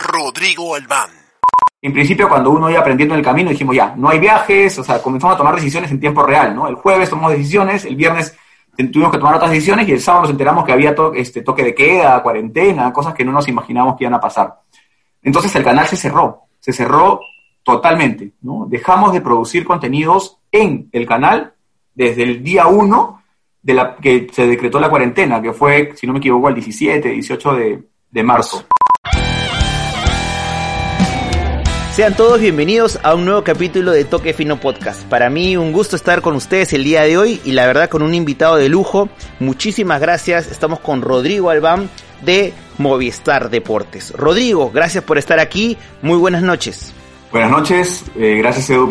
Rodrigo Albán. En principio, cuando uno iba aprendiendo en el camino, dijimos ya, no hay viajes, o sea, comenzamos a tomar decisiones en tiempo real, ¿no? El jueves tomamos decisiones, el viernes tuvimos que tomar otras decisiones y el sábado nos enteramos que había este, toque de queda, cuarentena, cosas que no nos imaginábamos que iban a pasar. Entonces el canal se cerró, se cerró totalmente, ¿no? Dejamos de producir contenidos en el canal desde el día 1 de la que se decretó la cuarentena, que fue, si no me equivoco, el 17, 18 de, de marzo. Sean todos bienvenidos a un nuevo capítulo de Toque Fino Podcast. Para mí un gusto estar con ustedes el día de hoy y la verdad con un invitado de lujo. Muchísimas gracias. Estamos con Rodrigo Albán de Movistar Deportes. Rodrigo, gracias por estar aquí. Muy buenas noches. Buenas noches. Eh, gracias Edu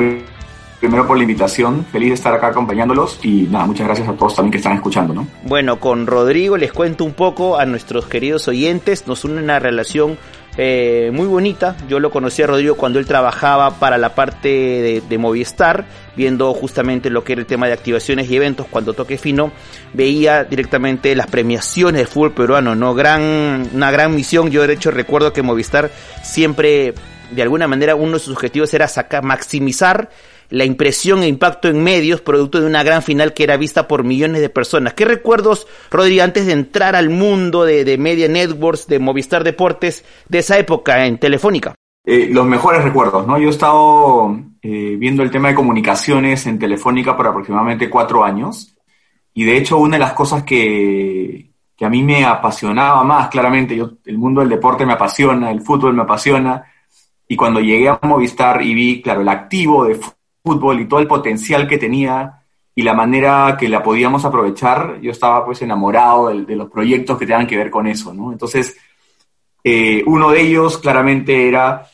primero por la invitación, feliz de estar acá acompañándolos y nada, muchas gracias a todos también que están escuchando, ¿no? Bueno, con Rodrigo les cuento un poco a nuestros queridos oyentes, nos une una relación eh, muy bonita. Yo lo conocí a Rodrigo cuando él trabajaba para la parte de, Movistar, viendo justamente lo que era el tema de activaciones y eventos. Cuando toque fino, veía directamente las premiaciones del fútbol peruano, ¿no? Gran, una gran misión. Yo de hecho recuerdo que Movistar siempre, de alguna manera, uno de sus objetivos era sacar, maximizar la impresión e impacto en medios producto de una gran final que era vista por millones de personas. ¿Qué recuerdos, Rodri, antes de entrar al mundo de, Media Networks, de Movistar Deportes, de esa época en Telefónica? Eh, los mejores recuerdos, ¿no? Yo he estado eh, viendo el tema de comunicaciones en Telefónica por aproximadamente cuatro años y de hecho una de las cosas que, que a mí me apasionaba más, claramente, yo, el mundo del deporte me apasiona, el fútbol me apasiona, y cuando llegué a Movistar y vi, claro, el activo de fútbol y todo el potencial que tenía y la manera que la podíamos aprovechar, yo estaba pues enamorado de, los proyectos que tengan que ver con eso, ¿no? Entonces, eh, uno de ellos claramente era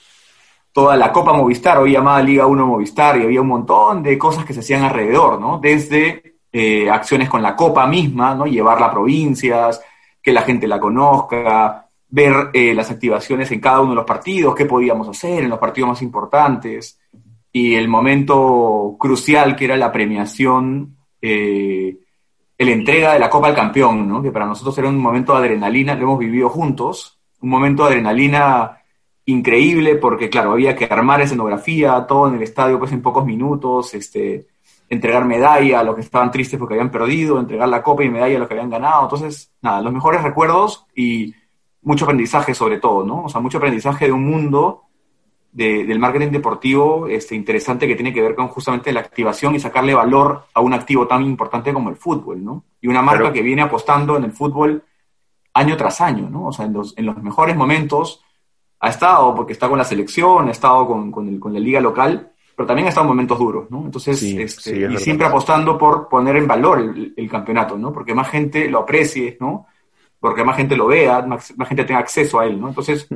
toda la Copa Movistar, hoy llamada Liga 1 Movistar, y había un montón de cosas que se hacían alrededor, ¿no? Desde eh, acciones con la Copa misma, ¿no? Llevarla a provincias, que la gente la conozca, ver eh, las activaciones en cada uno de los partidos, qué podíamos hacer en los partidos más importantes y el momento crucial que era la premiación, eh, la entrega de la Copa al Campeón, ¿no? que para nosotros era un momento de adrenalina, lo hemos vivido juntos, un momento de adrenalina increíble porque, claro, había que armar escenografía, todo en el estadio pues en pocos minutos, este, entregar medalla a los que estaban tristes porque habían perdido, entregar la copa y medalla a los que habían ganado. Entonces, nada, los mejores recuerdos y mucho aprendizaje sobre todo, ¿no? O sea, mucho aprendizaje de un mundo del marketing deportivo este, interesante que tiene que ver con justamente la activación y sacarle valor a un activo tan importante como el fútbol, ¿no? Y una marca que viene apostando en el fútbol año tras año, ¿no? O sea, en los, en los mejores momentos ha estado, porque está con la selección, ha estado con, con, el, con la liga local, pero también ha estado en momentos duros, ¿no? Entonces, este, y siempre apostando por poner en valor el, el, campeonato, ¿no? Porque más gente lo aprecie, ¿no? Porque más gente lo vea, más, más gente tenga acceso a él, ¿no? Entonces,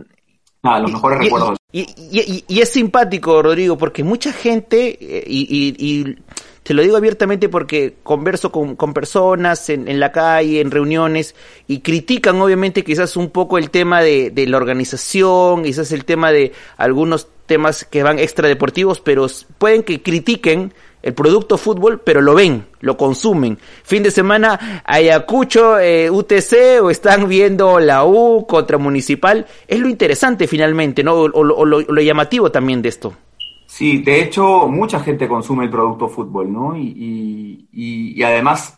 nada, los mejores recuerdos. Y, y, y, es simpático, Rodrigo, porque mucha gente, eh, y, y, te lo digo abiertamente porque converso con, con personas en, en, la calle, en reuniones, y critican obviamente quizás un poco el tema de, de la organización, quizás el tema de algunos temas que van extradeportivos, pero pueden que critiquen el producto fútbol, pero lo ven, lo consumen. Fin de semana, Ayacucho, eh, UTC, o están viendo la U contra Municipal. Es lo interesante finalmente, ¿no? O, lo, llamativo también de esto. Sí, de hecho, mucha gente consume el producto fútbol, ¿no? Y, y además,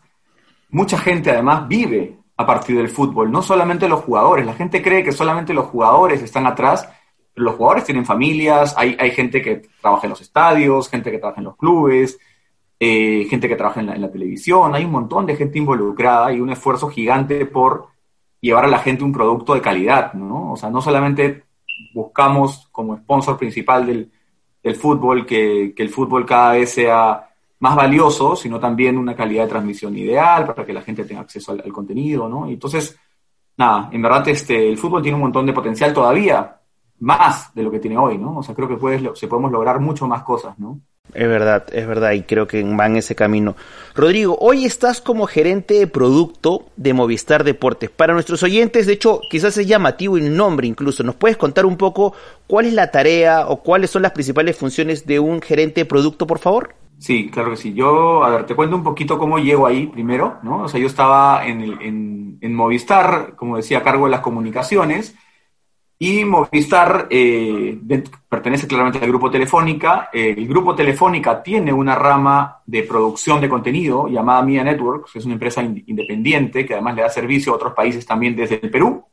mucha gente además vive a partir del fútbol, no solamente los jugadores. La gente cree que solamente los jugadores están atrás los jugadores tienen familias, hay, hay gente que trabaja en los estadios, gente que trabaja en los clubes, eh, gente que trabaja en la, televisión, hay un montón de gente involucrada y un esfuerzo gigante por llevar a la gente un producto de calidad, ¿no? O sea, no solamente buscamos como sponsor principal del, fútbol que, que, el fútbol cada vez sea más valioso, sino también una calidad de transmisión ideal para que la gente tenga acceso al, contenido, ¿no? Entonces, nada, en verdad este, el fútbol tiene un montón de potencial todavía, más de lo que tiene hoy, ¿no? O sea, creo que puedes, se podemos lograr mucho más cosas, ¿no? Es verdad, es verdad, y creo que va en ese camino. Rodrigo, hoy estás como gerente de producto de Movistar Deportes. Para nuestros oyentes, de hecho, quizás es llamativo el nombre incluso. ¿Nos puedes contar un poco cuál es la tarea o cuáles son las principales funciones de un gerente de producto, por favor? Sí, claro que sí. Yo, a ver, te cuento un poquito cómo llego ahí primero, ¿no? O sea, yo estaba en, el, en, en Movistar, como decía, a cargo de las comunicaciones y Movistar eh, pertenece claramente al grupo Telefónica. Eh, el grupo Telefónica tiene una rama de producción de contenido llamada Media Networks, que es una empresa independiente que además le da servicio a otros países también desde el Perú.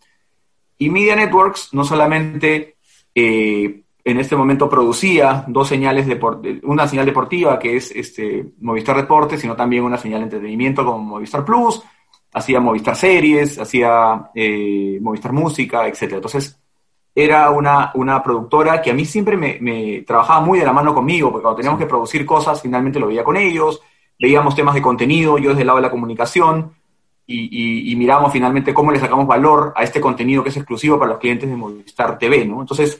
Y Media Networks no solamente eh, en este momento producía dos señales, de, una señal deportiva que es este, Movistar Deportes, sino también una señal de entretenimiento como Movistar Plus, hacía Movistar Series, hacía Movistar Música, etc. Entonces, era una, una productora que a mí siempre me, trabajaba muy de la mano conmigo, porque cuando teníamos que producir cosas, finalmente lo veía con ellos, veíamos temas de contenido, yo desde el lado de la comunicación, y, y, miramos finalmente cómo le sacamos valor a este contenido que es exclusivo para los clientes de Movistar TV, ¿no? Entonces,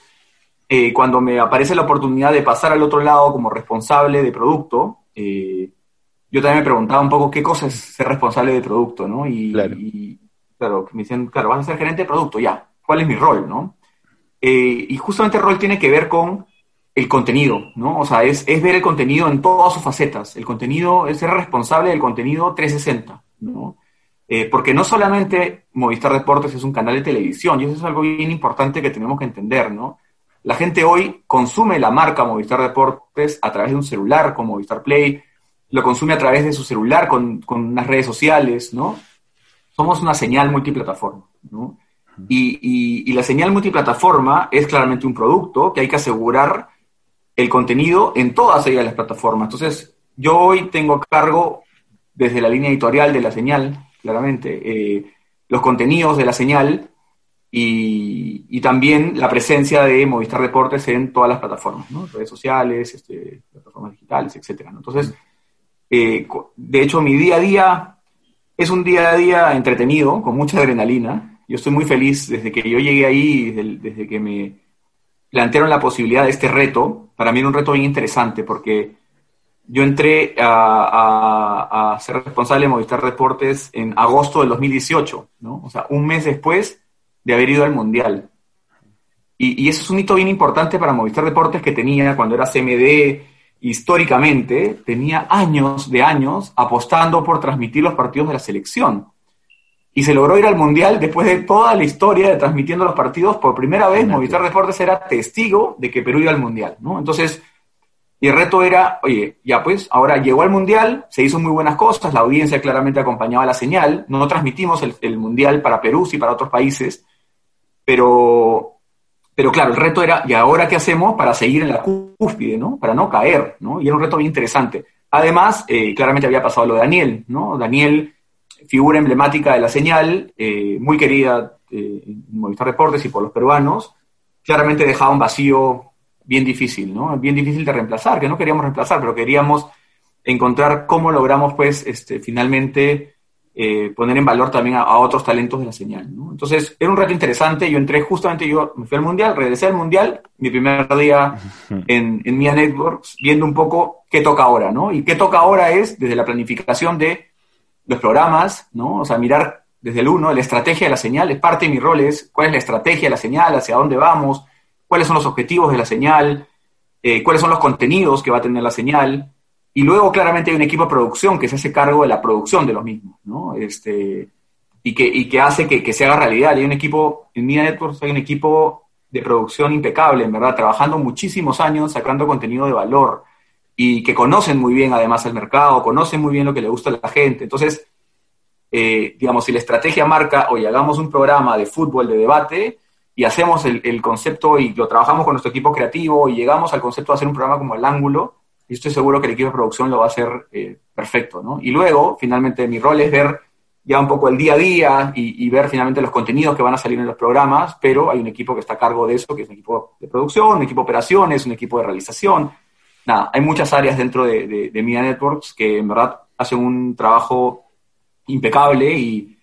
eh, cuando me aparece la oportunidad de pasar al otro lado como responsable de producto, eh, yo también me preguntaba un poco qué cosa es ser responsable de producto, ¿no? Y claro. y claro, me dicen, claro, vas a ser gerente de producto, ya, ¿cuál es mi rol, no? Eh, y justamente el rol tiene que ver con el contenido, ¿no? O sea, es, es, ver el contenido en todas sus facetas. El contenido es ser responsable del contenido 360, ¿no? Eh, porque no solamente Movistar Deportes es un canal de televisión, y eso es algo bien importante que tenemos que entender, ¿no? La gente hoy consume la marca Movistar Deportes a través de un celular con Movistar Play, lo consume a través de su celular con, con unas redes sociales, ¿no? Somos una señal multiplataforma, ¿no? Y, la señal multiplataforma es claramente un producto que hay que asegurar el contenido en todas ellas las plataformas. Entonces, yo hoy tengo cargo desde la línea editorial de la señal, claramente, eh, los contenidos de la señal y, también la presencia de Movistar Deportes en todas las plataformas, ¿no? redes sociales, este, plataformas digitales, etc. Entonces, eh, de hecho, mi día a día es un día a día entretenido, con mucha adrenalina, yo estoy muy feliz desde que yo llegué ahí, desde, que me plantearon la posibilidad de este reto. Para mí era un reto bien interesante porque yo entré a, ser responsable de Movistar Deportes en agosto del 2018, ¿no? O sea, un mes después de haber ido al Mundial. Y, y, eso es un hito bien importante para Movistar Deportes que tenía cuando era CMD históricamente, tenía años de años apostando por transmitir los partidos de la selección y se logró ir al Mundial después de toda la historia de transmitiendo los partidos. Por primera vez, Movistar Deportes era testigo de que Perú iba al Mundial, ¿no? Entonces, y el reto era, oye, ya pues, ahora llegó al Mundial, se hizo muy buenas cosas, la audiencia claramente acompañaba la señal, no transmitimos el, Mundial para Perú, sí para otros países, pero, pero claro, el reto era, ¿y ahora qué hacemos para seguir en la cúspide, ¿no? Para no caer, ¿no? Y era un reto bien interesante. Además, eh, claramente había pasado lo de Daniel, ¿no? Daniel figura emblemática de la señal, eh, muy querida eh, en Movistar Deportes y por los peruanos, claramente dejaba un vacío bien difícil, ¿no? Bien difícil de reemplazar, que no queríamos reemplazar, pero queríamos encontrar cómo logramos, pues, este, finalmente eh, poner en valor también a, otros talentos de la señal, ¿no? Entonces, era un reto interesante, yo entré justamente, yo me fui al Mundial, regresé al Mundial, mi primer día en, en Mia Networks, viendo un poco qué toca ahora, ¿no? Y qué toca ahora es, desde la planificación de los programas, ¿no? O sea, mirar desde el uno, la estrategia de la señal, es parte de mi rol, es cuál es la estrategia de la señal, hacia dónde vamos, cuáles son los objetivos de la señal, eh, cuáles son los contenidos que va a tener la señal, y luego claramente hay un equipo de producción que se hace cargo de la producción de los mismos, ¿no? Este, y, que, y que hace que, que se haga realidad. Hay un equipo, en Media Networks hay un equipo de producción impecable, en verdad, trabajando muchísimos años, sacando contenido de valor, y que conocen muy bien además el mercado, conocen muy bien lo que le gusta a la gente. Entonces, eh, digamos, si la estrategia marca, oye, hagamos un programa de fútbol de debate y hacemos el, concepto y lo trabajamos con nuestro equipo creativo y llegamos al concepto de hacer un programa como El Ángulo, y estoy seguro que el equipo de producción lo va a hacer eh, perfecto, ¿no? Y luego, finalmente, mi rol es ver ya un poco el día a día y, y, ver finalmente los contenidos que van a salir en los programas, pero hay un equipo que está a cargo de eso, que es un equipo de producción, un equipo de operaciones, un equipo de realización, nada, hay muchas áreas dentro de, Media Networks que en verdad hacen un trabajo impecable y,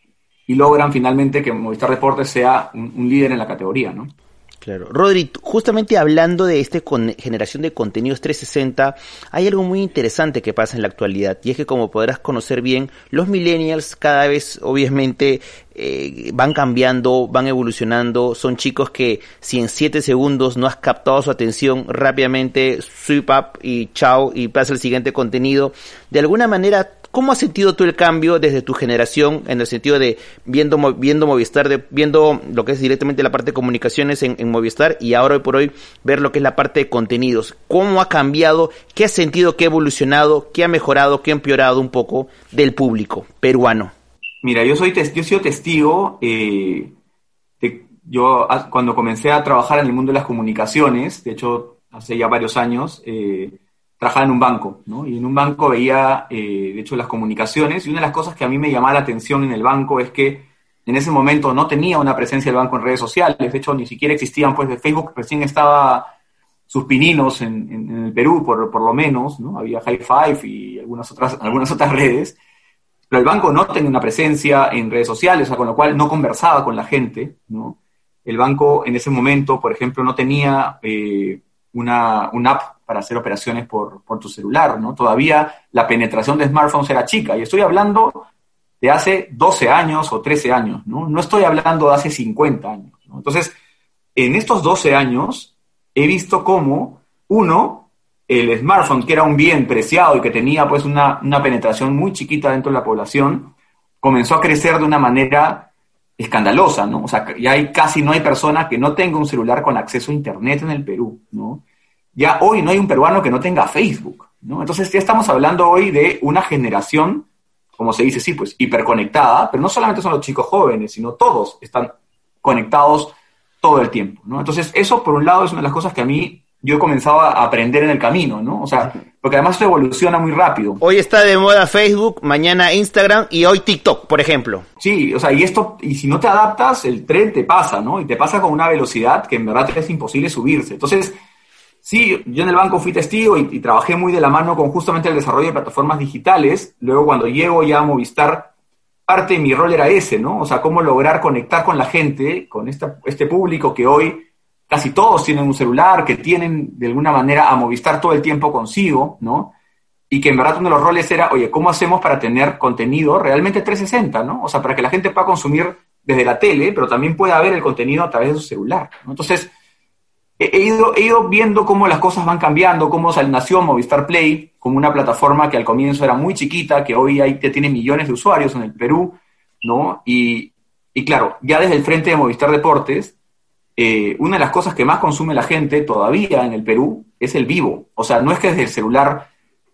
logran finalmente que Movistar Deportes sea un, líder en la categoría, ¿no? Claro. Rodri, justamente hablando de esta generación de contenidos 360, hay algo muy interesante que pasa en la actualidad y es que como podrás conocer bien, los millennials cada vez obviamente eh, van cambiando, van evolucionando, son chicos que si en 7 segundos no has captado su atención rápidamente, sweep up y chao y pasa el siguiente contenido, de alguna manera ¿Cómo has sentido tú el cambio desde tu generación en el sentido de viendo, viendo Movistar, de, viendo lo que es directamente la parte de comunicaciones en, Movistar y ahora hoy por hoy ver lo que es la parte de contenidos? ¿Cómo ha cambiado? ¿Qué has sentido que ha evolucionado? ¿Qué ha mejorado? ¿Qué ha empeorado un poco del público peruano? Mira, yo soy yo he sido testigo. Eh, yo cuando comencé a trabajar en el mundo de las comunicaciones, de hecho hace ya varios años, eh, trabajaba en un banco, ¿no? Y en un banco veía, eh, de hecho, las comunicaciones, y una de las cosas que a mí me llamaba la atención en el banco es que en ese momento no tenía una presencia del banco en redes sociales, de hecho, ni siquiera existían, pues, de Facebook recién estaba sus pininos en, en, el Perú, por, por, lo menos, ¿no? Había High Five y algunas otras, algunas otras redes, pero el banco no tenía una presencia en redes sociales, o sea, con lo cual no conversaba con la gente, ¿no? El banco en ese momento, por ejemplo, no tenía eh, una, una app para hacer operaciones por, tu celular, ¿no? Todavía la penetración de smartphones era chica, y estoy hablando de hace 12 años o 13 años, ¿no? No estoy hablando de hace 50 años, Entonces, en estos 12 años he visto cómo, uno, el smartphone, que era un bien preciado y que tenía pues una, una penetración muy chiquita dentro de la población, comenzó a crecer de una manera escandalosa, ¿no? O sea, ya hay casi no hay persona que no tenga un celular con acceso a internet en el Perú, ¿no? Ya hoy no hay un peruano que no tenga Facebook, ¿no? Entonces ya estamos hablando hoy de una generación, como se dice, sí, pues hiperconectada, pero no solamente son los chicos jóvenes, sino todos están conectados todo el tiempo, ¿no? Entonces eso, por un lado, es una de las cosas que a mí yo he comenzado a aprender en el camino, ¿no? O sea, porque además esto evoluciona muy rápido. Hoy está de moda Facebook, mañana Instagram y hoy TikTok, por ejemplo. Sí, o sea, y esto, y si no te adaptas, el tren te pasa, ¿no? Y te pasa con una velocidad que en verdad es imposible subirse. Entonces, Sí, yo en el banco fui testigo y, trabajé muy de la mano con justamente el desarrollo de plataformas digitales. Luego cuando llego ya a Movistar, parte de mi rol era ese, ¿no? O sea, cómo lograr conectar con la gente, con este público que hoy casi todos tienen un celular, que tienen de alguna manera a Movistar todo el tiempo consigo, ¿no? Y que en verdad uno de los roles era, oye, ¿cómo hacemos para tener contenido realmente 360, ¿no? O sea, para que la gente pueda consumir desde la tele, pero también pueda ver el contenido a través de su celular, ¿no? Entonces, he ido, he ido viendo cómo las cosas van cambiando, cómo nació Movistar Play como una plataforma que al comienzo era muy chiquita, que hoy hay, tiene millones de usuarios en el Perú, ¿no? Y, y claro, ya desde el frente de Movistar Deportes, eh, una de las cosas que más consume la gente todavía en el Perú es el vivo. O sea, no es que desde el celular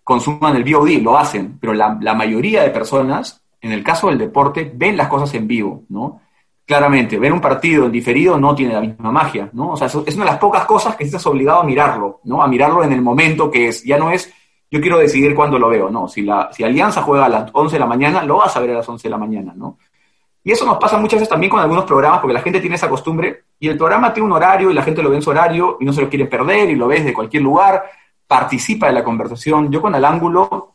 consuman el VOD, lo hacen, pero la, la mayoría de personas, en el caso del deporte, ven las cosas en vivo, ¿no? Claramente, ver un partido en diferido no tiene la misma magia, ¿no? O sea, es una de las pocas cosas que estás obligado a mirarlo, ¿no? A mirarlo en el momento que es. Ya no es, yo quiero decidir cuándo lo veo, ¿no? Si, la, si Alianza juega a las 11 de la mañana, lo vas a ver a las 11 de la mañana, ¿no? Y eso nos pasa muchas veces también con algunos programas, porque la gente tiene esa costumbre y el programa tiene un horario y la gente lo ve en su horario y no se lo quiere perder y lo ves de cualquier lugar, participa de la conversación. Yo con Al Ángulo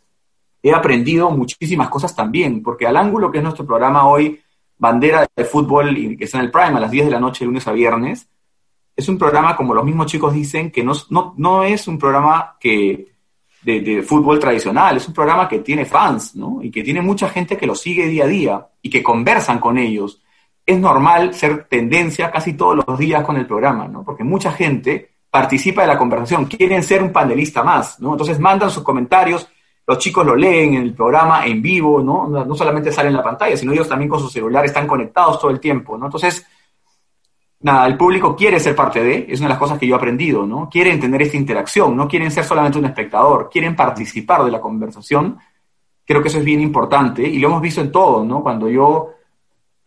he aprendido muchísimas cosas también, porque Al Ángulo, que es nuestro programa hoy, bandera de fútbol y que está en el Prime a las 10 de la noche, lunes a viernes, es un programa, como los mismos chicos dicen, que no, no, es un programa que de, fútbol tradicional, es un programa que tiene fans, ¿no? Y que tiene mucha gente que lo sigue día a día y que conversan con ellos. Es normal ser tendencia casi todos los días con el programa, ¿no? Porque mucha gente participa de la conversación, quieren ser un panelista más, ¿no? Entonces mandan sus comentarios, los chicos lo leen en el programa en vivo, ¿no? No solamente sale en la pantalla, sino ellos también con su celular están conectados todo el tiempo, ¿no? Entonces, nada, el público quiere ser parte de, es una de las cosas que yo he aprendido, ¿no? Quieren tener esta interacción, no quieren ser solamente un espectador, quieren participar de la conversación. Creo que eso es bien importante y lo hemos visto en todo, ¿no? Cuando yo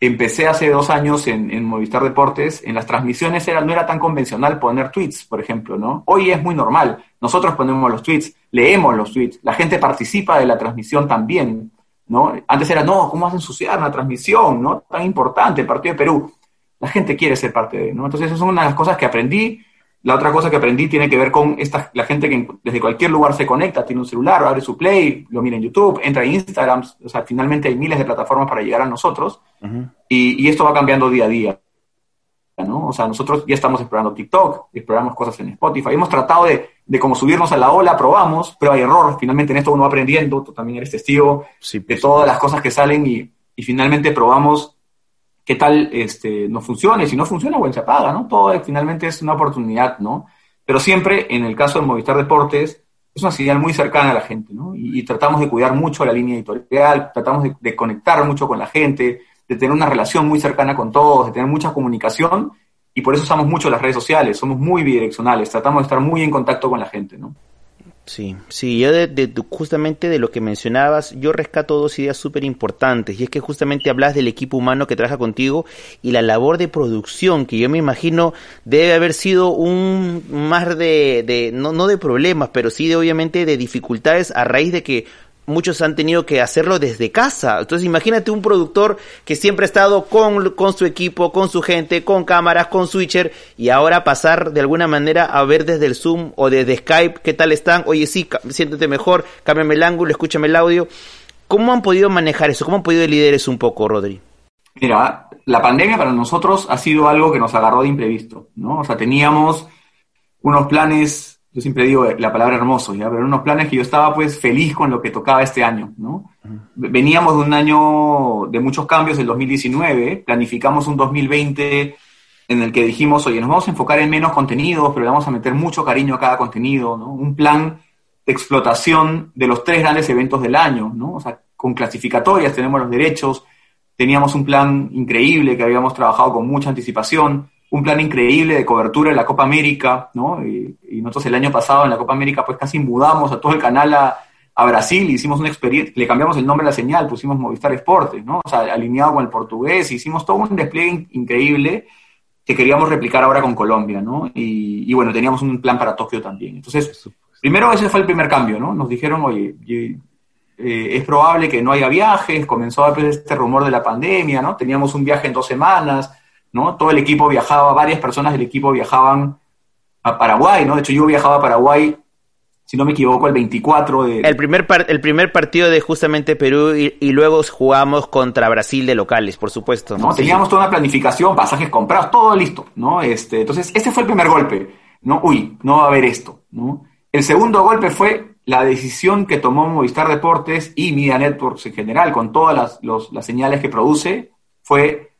empecé hace dos años en, Movistar Deportes, en las transmisiones era, no era tan convencional poner tweets, por ejemplo, ¿no? Hoy es muy normal. Nosotros ponemos los tweets, leemos los tweets, la gente participa de la transmisión también, ¿no? Antes era, no, ¿cómo vas a ensuciar una transmisión, ¿no? Tan importante, el partido de Perú. La gente quiere ser parte de, ¿no? Entonces, eso es una de las cosas que aprendí la otra cosa que aprendí tiene que ver con esta, la gente que desde cualquier lugar se conecta, tiene un celular, abre su play, lo mira en YouTube, entra en Instagram, o sea, finalmente hay miles de plataformas para llegar a nosotros y, esto va cambiando día a día. ¿no? O sea, nosotros ya estamos explorando TikTok, exploramos cosas en Spotify, hemos tratado de, de como subirnos a la ola, probamos, prueba y error, finalmente en esto uno va aprendiendo, tú también eres testigo de todas las cosas que salen y, y finalmente probamos qué tal este, no funciona, y si no funciona, bueno, se apaga, ¿no? Todo finalmente es una oportunidad, ¿no? Pero siempre, en el caso de Movistar Deportes, es una señal muy cercana a la gente, ¿no? Y, tratamos de cuidar mucho la línea editorial, tratamos de, de, conectar mucho con la gente, de tener una relación muy cercana con todos, de tener mucha comunicación, y por eso usamos mucho las redes sociales, somos muy bidireccionales, tratamos de estar muy en contacto con la gente, ¿no? Sí, sí, yo de, justamente de lo que mencionabas, yo rescato dos ideas súper importantes, y es que justamente hablas del equipo humano que trabaja contigo y la labor de producción, que yo me imagino debe haber sido un mar de, de no, no de problemas, pero sí de obviamente de dificultades a raíz de que muchos han tenido que hacerlo desde casa. Entonces imagínate un productor que siempre ha estado con, con, su equipo, con su gente, con cámaras, con switcher, y ahora pasar de alguna manera a ver desde el Zoom o desde Skype qué tal están. Oye, sí, siéntete mejor, cámbiame el ángulo, escúchame el audio. ¿Cómo han podido manejar eso? ¿Cómo han podido liderar un poco, Rodri? Mira, la pandemia para nosotros ha sido algo que nos agarró de imprevisto, ¿no? O sea, teníamos unos planes yo siempre digo la palabra hermoso, ¿ya? pero unos planes que yo estaba pues feliz con lo que tocaba este año, ¿no? Veníamos de un año de muchos cambios, el 2019, planificamos un 2020 en el que dijimos, oye, nos vamos a enfocar en menos contenidos, pero le vamos a meter mucho cariño a cada contenido, ¿no? Un plan de explotación de los tres grandes eventos del año, ¿no? O sea, con clasificatorias tenemos los derechos, teníamos un plan increíble que habíamos trabajado con mucha anticipación, un plan increíble de cobertura de la Copa América, ¿no? Y, nosotros el año pasado en la Copa América pues casi mudamos a todo el canal a, a Brasil, hicimos una experiencia, le cambiamos el nombre a la señal, pusimos Movistar Esportes, ¿no? O sea, alineado con el portugués, hicimos todo un despliegue increíble que queríamos replicar ahora con Colombia, ¿no? Y, bueno, teníamos un plan para Tokio también. Entonces, primero ese fue el primer cambio, ¿no? Nos dijeron, oye, eh, es probable que no haya viajes, comenzó a este rumor de la pandemia, ¿no? Teníamos un viaje en dos semanas, ¿no? Todo el equipo viajaba, varias personas del equipo viajaban a Paraguay, ¿no? De hecho, yo viajaba a Paraguay, si no me equivoco, el 24 de... El primer, el primer partido de justamente Perú y, luego jugamos contra Brasil de locales, por supuesto. ¿no? Teníamos toda una planificación, pasajes comprados, todo listo, ¿no? Este, entonces, ese fue el primer golpe, ¿no? Uy, no va a haber esto, ¿no? El segundo golpe fue la decisión que tomó Movistar Deportes y Media Networks en general, con todas las, las señales que produce, fue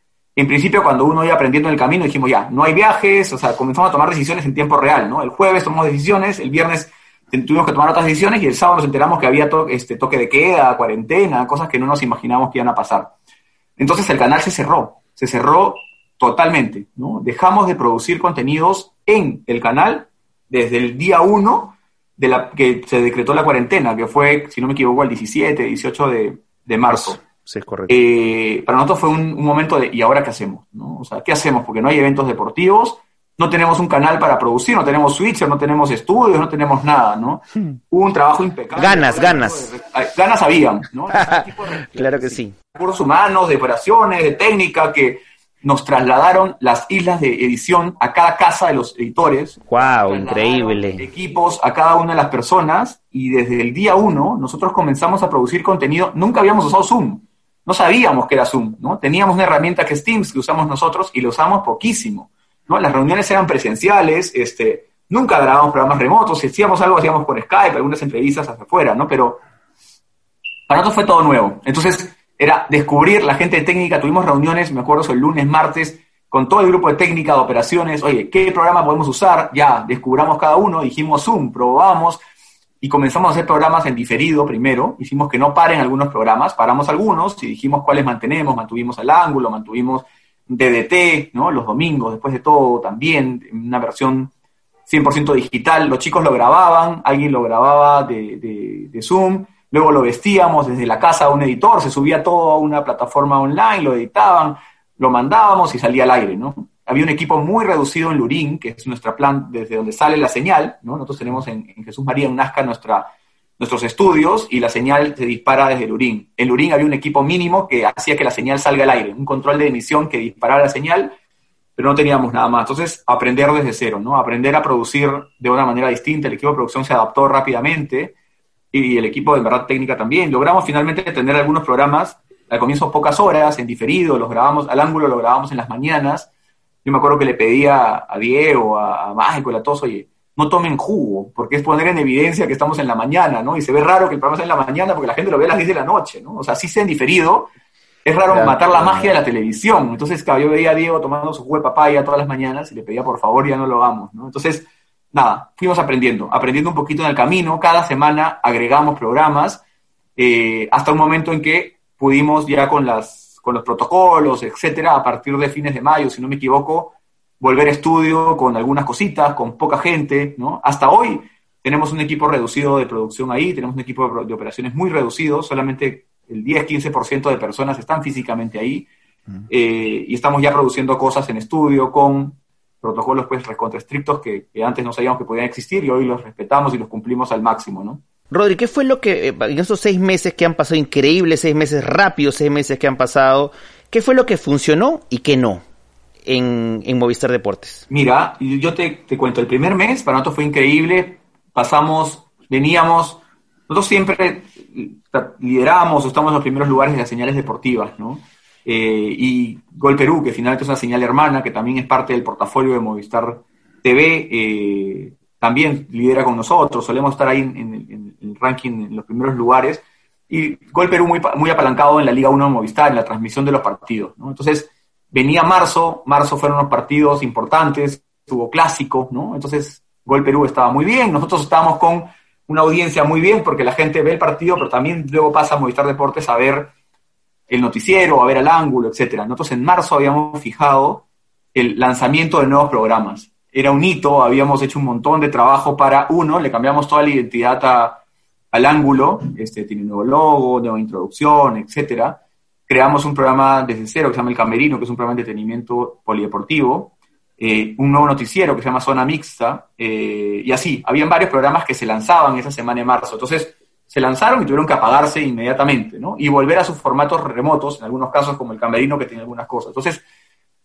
en principio, cuando uno iba aprendiendo en el camino, dijimos ya, no hay viajes, o sea, comenzamos a tomar decisiones en tiempo real, ¿no? El jueves tomamos decisiones, el viernes tuvimos que tomar otras decisiones y el sábado nos enteramos que había este, toque de queda, cuarentena, cosas que no nos imaginábamos que iban a pasar. Entonces el canal se cerró, se cerró totalmente, ¿no? Dejamos de producir contenidos en el canal desde el día 1 de la que se decretó la cuarentena, que fue, si no me equivoco, el 17, 18 de, de marzo. Sí, es correcto. Eh, para nosotros fue un, momento de, ¿y ahora qué hacemos? ¿no? O sea, ¿qué hacemos? Porque no hay eventos deportivos, no tenemos un canal para producir, no tenemos switcher, no tenemos estudios, no tenemos nada, ¿no? Hmm. Hubo un trabajo impecable. Ganas, ganas. ganas habían, ¿no? claro que sí. Recursos humanos, de operaciones, de técnica, que nos trasladaron las islas de edición a cada casa de los editores. ¡Wow! Increíble. Equipos a cada una de las personas y desde el día uno nosotros comenzamos a producir contenido. Nunca habíamos usado Zoom no sabíamos que era Zoom, ¿no? Teníamos una herramienta que es Teams que usamos nosotros y lo usamos poquísimo, ¿no? Las reuniones eran presenciales, este, nunca grabábamos programas remotos, si hacíamos algo hacíamos por Skype, algunas entrevistas hacia afuera, ¿no? Pero para nosotros fue todo nuevo. Entonces, era descubrir la gente de técnica, tuvimos reuniones, me acuerdo, el lunes, martes, con todo el grupo de técnica, de operaciones, oye, ¿qué programa podemos usar? Ya, descubramos cada uno, dijimos Zoom, probamos, y comenzamos a hacer programas en diferido primero. Hicimos que no paren algunos programas, paramos algunos y dijimos cuáles mantenemos. Mantuvimos el ángulo, mantuvimos DDT, ¿no? Los domingos, después de todo, también, una versión 100% digital. Los chicos lo grababan, alguien lo grababa de, de, Zoom, luego lo vestíamos desde la casa a un editor, se subía todo a una plataforma online, lo editaban, lo mandábamos y salía al aire, ¿no? Había un equipo muy reducido en Lurín, que es nuestra plan desde donde sale la señal, ¿no? Nosotros tenemos en, Jesús María, en Nazca, nuestros estudios y la señal se dispara desde Lurín. En Lurín había un equipo mínimo que hacía que la señal salga al aire, un control de emisión que disparara la señal, pero no teníamos nada más. Entonces, aprender desde cero, ¿no? Aprender a producir de una manera distinta. El equipo de producción se adaptó rápidamente y el equipo de verdad técnica también. Logramos finalmente tener algunos programas, al comienzo pocas horas, en diferido, los grabamos, al ángulo lo grabamos en las mañanas, yo me acuerdo que le pedía a Diego, a, a Mágico, a todos, oye, no tomen jugo, porque es poner en evidencia que estamos en la mañana, ¿no? Y se ve raro que el programa sea en la mañana porque la gente lo ve a las 10 de la noche, ¿no? O sea, si se han diferido, es raro Claro, matar la claro. magia de la televisión. Entonces, claro, yo veía a Diego tomando su jugo de papaya todas las mañanas y le pedía, por favor, ya no lo hagamos, ¿no? Entonces, nada, fuimos aprendiendo, aprendiendo un poquito en el camino. Cada semana agregamos programas eh, hasta un momento en que pudimos ya con, las, con los protocolos, etcétera, a partir de fines de mayo, si no me equivoco, volver a estudio con algunas cositas, con poca gente, ¿no? Hasta hoy tenemos un equipo reducido de producción ahí, tenemos un equipo de, operaciones muy reducido, solamente el 10-15% de personas están físicamente ahí, eh, y estamos ya produciendo cosas en estudio con protocolos pues recontra estrictos que, que antes no sabíamos que podían existir y hoy los respetamos y los cumplimos al máximo, ¿no? Rodri, ¿qué fue lo que, eh, en esos seis meses que han pasado, increíbles seis meses, rápidos seis meses que han pasado, qué fue lo que funcionó y qué no en, Movistar Deportes? Mira, yo te, cuento, el primer mes para nosotros fue increíble, pasamos, veníamos, nosotros siempre lideramos o estamos en los primeros lugares de las señales deportivas, ¿no? Eh, y Gol Perú, que finalmente es una señal hermana, que también es parte del portafolio de Movistar TV, eh, también lidera con nosotros, solemos estar ahí en, el- ranking en los primeros lugares, y Gol Perú muy, muy apalancado en la Liga 1 de Movistar, en la transmisión de los partidos, ¿no? Entonces, venía marzo, marzo fueron unos partidos importantes, tuvo clásico, ¿no? Entonces, Gol Perú estaba muy bien, nosotros estábamos con una audiencia muy bien porque la gente ve el partido, pero también luego pasa a Movistar Deportes a ver el noticiero, a ver el ángulo, etcétera. Nosotros en marzo habíamos fijado el lanzamiento de nuevos programas. Era un hito, habíamos hecho un montón de trabajo para uno, le cambiamos toda la identidad al ángulo, este tiene un nuevo logo, nueva introducción, etcétera. Creamos un programa desde cero que se llama El Camerino, que es un programa de entretenimiento polideportivo, eh, un nuevo noticiero que se llama Zona Mixta, eh, y así, habían varios programas que se lanzaban esa semana de marzo. Entonces, se lanzaron y tuvieron que apagarse inmediatamente, ¿no? Y volver a sus formatos remotos, en algunos casos como el Camerino, que tiene algunas cosas. Entonces,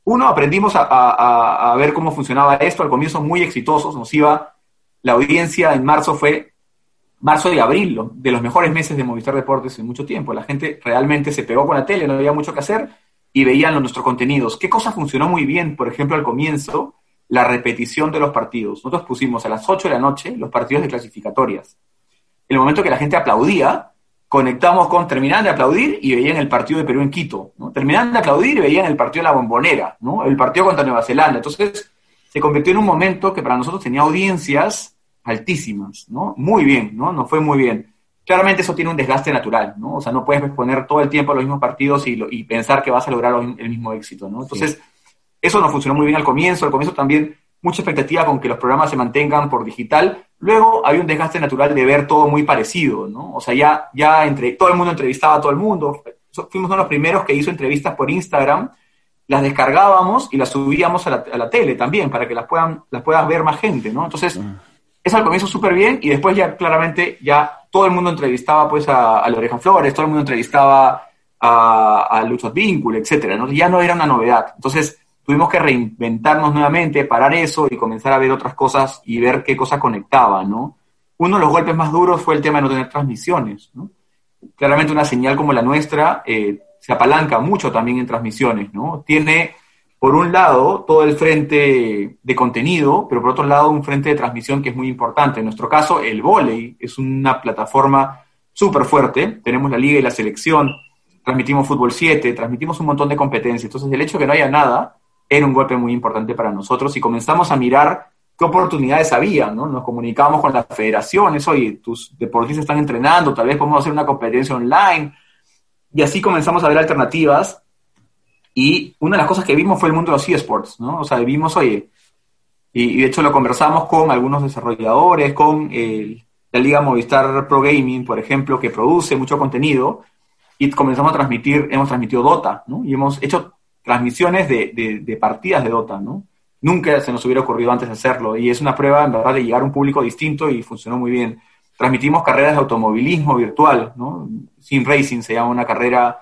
uno, aprendimos a, a- a- ver cómo funcionaba esto, al comienzo muy exitosos, nos iba, la audiencia en marzo fue marzo y abril, de los mejores meses de Movistar Deportes en mucho tiempo. La gente realmente se pegó con la tele, no había mucho que hacer y veían nuestros contenidos. ¿Qué cosa funcionó muy bien? Por ejemplo, al comienzo, la repetición de los partidos. Nosotros pusimos a las 8 de la noche los partidos de clasificatorias. En el momento que la gente aplaudía, conectamos con, terminaban de aplaudir y veían el partido de Perú en Quito, ¿no? Terminaban de aplaudir y veían el partido de la bombonera, ¿no? El partido contra Nueva Zelanda. Entonces, se convirtió en un momento que para nosotros tenía audiencias altísimas, ¿no? Muy bien, ¿no? Nos fue muy bien. Claramente eso tiene un desgaste natural, ¿no? O sea, no puedes poner todo el tiempo a los mismos partidos y, lo- y pensar que vas a lograr lo- el mismo éxito, ¿no? Entonces, eso nos funcionó muy bien al comienzo. Al comienzo también mucha expectativa con que los programas se mantengan por digital. Luego había un desgaste natural de ver todo muy parecido, ¿no? O sea, ya, ya entre, todo el mundo entrevistaba a todo el mundo. Fuimos uno de los primeros que hizo entrevistas por Instagram. Las descargábamos y las subíamos a la, a la tele también para que las puedan, las pueda ver más gente, ¿no? Entonces, eso al comienzo súper bien y después ya claramente ya todo el mundo entrevistaba pues a, a la Oreja Flores, todo el mundo entrevistaba a, a Lucho Advíncula, etcétera, ¿no? Ya no era una novedad. Entonces tuvimos que reinventarnos nuevamente, parar eso y comenzar a ver otras cosas y ver qué cosa conectaba, ¿no? Uno de los golpes más duros fue el tema de no tener transmisiones, ¿no? Claramente una señal como la nuestra eh, se apalanca mucho también en transmisiones, ¿no? Tiene por un lado, todo el frente de contenido, pero por otro lado, un frente de transmisión que es muy importante. En nuestro caso, el volei es una plataforma súper fuerte. Tenemos la liga y la selección, transmitimos fútbol 7, transmitimos un montón de competencias. Entonces, el hecho de que no haya nada era un golpe muy importante para nosotros y comenzamos a mirar qué oportunidades había, ¿no? Nos comunicamos con las federaciones, oye, tus deportistas están entrenando, tal vez podemos hacer una competencia online. Y así comenzamos a ver alternativas y una de las cosas que vimos fue el mundo de los eSports, ¿no? O sea, vimos, oye, y, y de hecho lo conversamos con algunos desarrolladores, con el- la Liga Movistar Pro Gaming, por ejemplo, que produce mucho contenido, y comenzamos a transmitir, hemos transmitido Dota, ¿no? Y hemos hecho transmisiones de, de- partidas de Dota, ¿no? Nunca se nos hubiera ocurrido antes hacerlo, y es una prueba, en verdad, de llegar a un público distinto y funcionó muy bien. Transmitimos carreras de automovilismo virtual, ¿no? Sim Racing se llama una carrera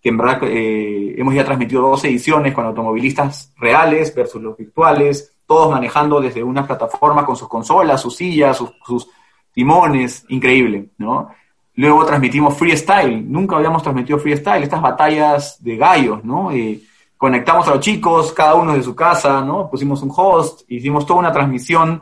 que en verdad eh, hemos ya transmitido dos ediciones con automovilistas reales versus los virtuales, todos manejando desde una plataforma con sus consolas, sus sillas, sus, sus timones, increíble, ¿no? Luego transmitimos freestyle, nunca habíamos transmitido freestyle, estas batallas de gallos, ¿no? Eh, conectamos a los chicos, cada uno de su casa, ¿no? Pusimos un host, hicimos toda una transmisión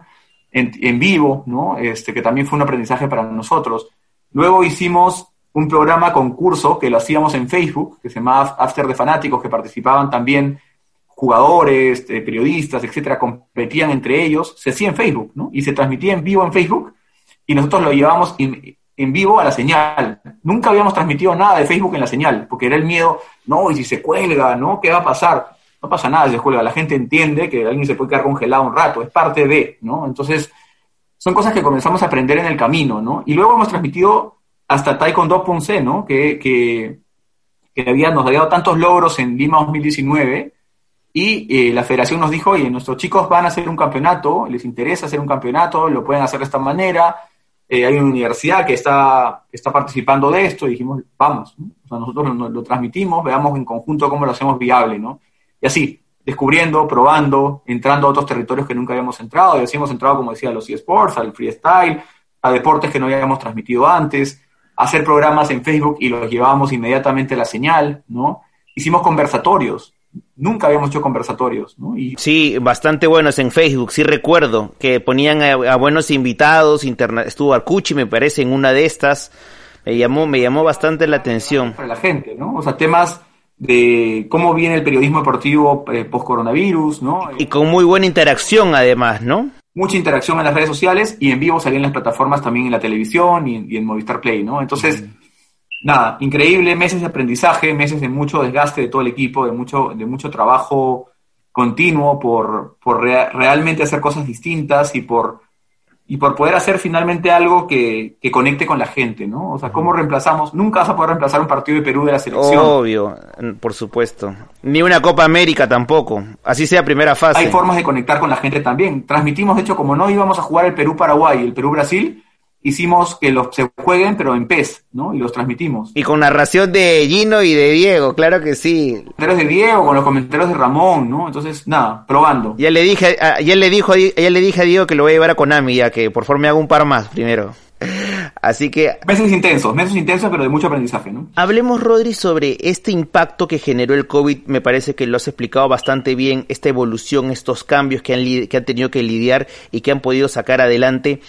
en, en vivo, ¿no? Este, que también fue un aprendizaje para nosotros. Luego hicimos un programa concurso que lo hacíamos en Facebook, que se llamaba After de Fanáticos, que participaban también jugadores, eh, periodistas, etcétera, competían entre ellos, se hacía en Facebook, ¿no? Y se transmitía en vivo en Facebook y nosotros lo llevábamos en, en vivo a la señal. Nunca habíamos transmitido nada de Facebook en la señal, porque era el miedo, no, y si se cuelga, ¿no? ¿Qué va a pasar? No pasa nada si se cuelga, la gente entiende que alguien se puede quedar congelado un rato, es parte de, ¿no? Entonces, son cosas que comenzamos a aprender en el camino, ¿no? Y luego hemos transmitido hasta Taekwondo Ponce, ¿no? Que, que, que había, nos había dado tantos logros en Lima 2019 y eh, la federación nos dijo, oye, nuestros chicos van a hacer un campeonato, les interesa hacer un campeonato, lo pueden hacer de esta manera, eh, hay una universidad que está, que está participando de esto, y dijimos, vamos, o sea, nosotros lo, transmitimos, veamos en conjunto cómo lo hacemos viable, ¿no? Y así, descubriendo, probando, entrando a otros territorios que nunca habíamos entrado, y así hemos entrado, como decía, a los eSports, al freestyle, a deportes que no habíamos transmitido antes, hacer programas en Facebook y los llevábamos inmediatamente a la señal, ¿no? Hicimos conversatorios, nunca habíamos hecho conversatorios, ¿no? Y... Sí, bastante buenos en Facebook, sí recuerdo, que ponían a, a buenos invitados, interna estuvo Arcuchi, me parece, en una de estas, me llamó, me llamó bastante la atención. Para la gente, ¿no? O sea, temas de cómo viene el periodismo deportivo eh, post-coronavirus, ¿no? Y con muy buena interacción además, ¿no? Mucha interacción en las redes sociales y en vivo salían las plataformas también en la televisión y en, y en Movistar Play, ¿no? Entonces... Mm nada, increíble, meses de aprendizaje, meses de mucho desgaste de todo el equipo, de mucho, de mucho trabajo continuo por, por rea realmente hacer cosas distintas y por, y por poder hacer finalmente algo que, que, conecte con la gente, ¿no? O sea, ¿cómo reemplazamos? Nunca vas a poder reemplazar un partido de Perú de la selección. Obvio, por supuesto. Ni una Copa América tampoco, así sea primera fase. Hay formas de conectar con la gente también. Transmitimos, de hecho, como no íbamos a jugar el Perú-Paraguay y el Perú-Brasil, hicimos que los se jueguen, pero en PES, ¿no? Y los transmitimos. Y con narración de Gino y de Diego, claro que sí. Comentarios de Diego, con los comentarios de Ramón, ¿no? Entonces, nada, probando. Ya le dije, ya le dijo, ya le dije a Diego que lo voy a llevar a Konami, ya que por favor me haga un par más primero. Así que... Meses intensos, meses intensos, pero de mucho aprendizaje, ¿no? Hablemos, Rodri, sobre este impacto que generó el COVID. Me parece que lo has explicado bastante bien, esta evolución, estos cambios que han, que han tenido que lidiar y que han podido sacar adelante.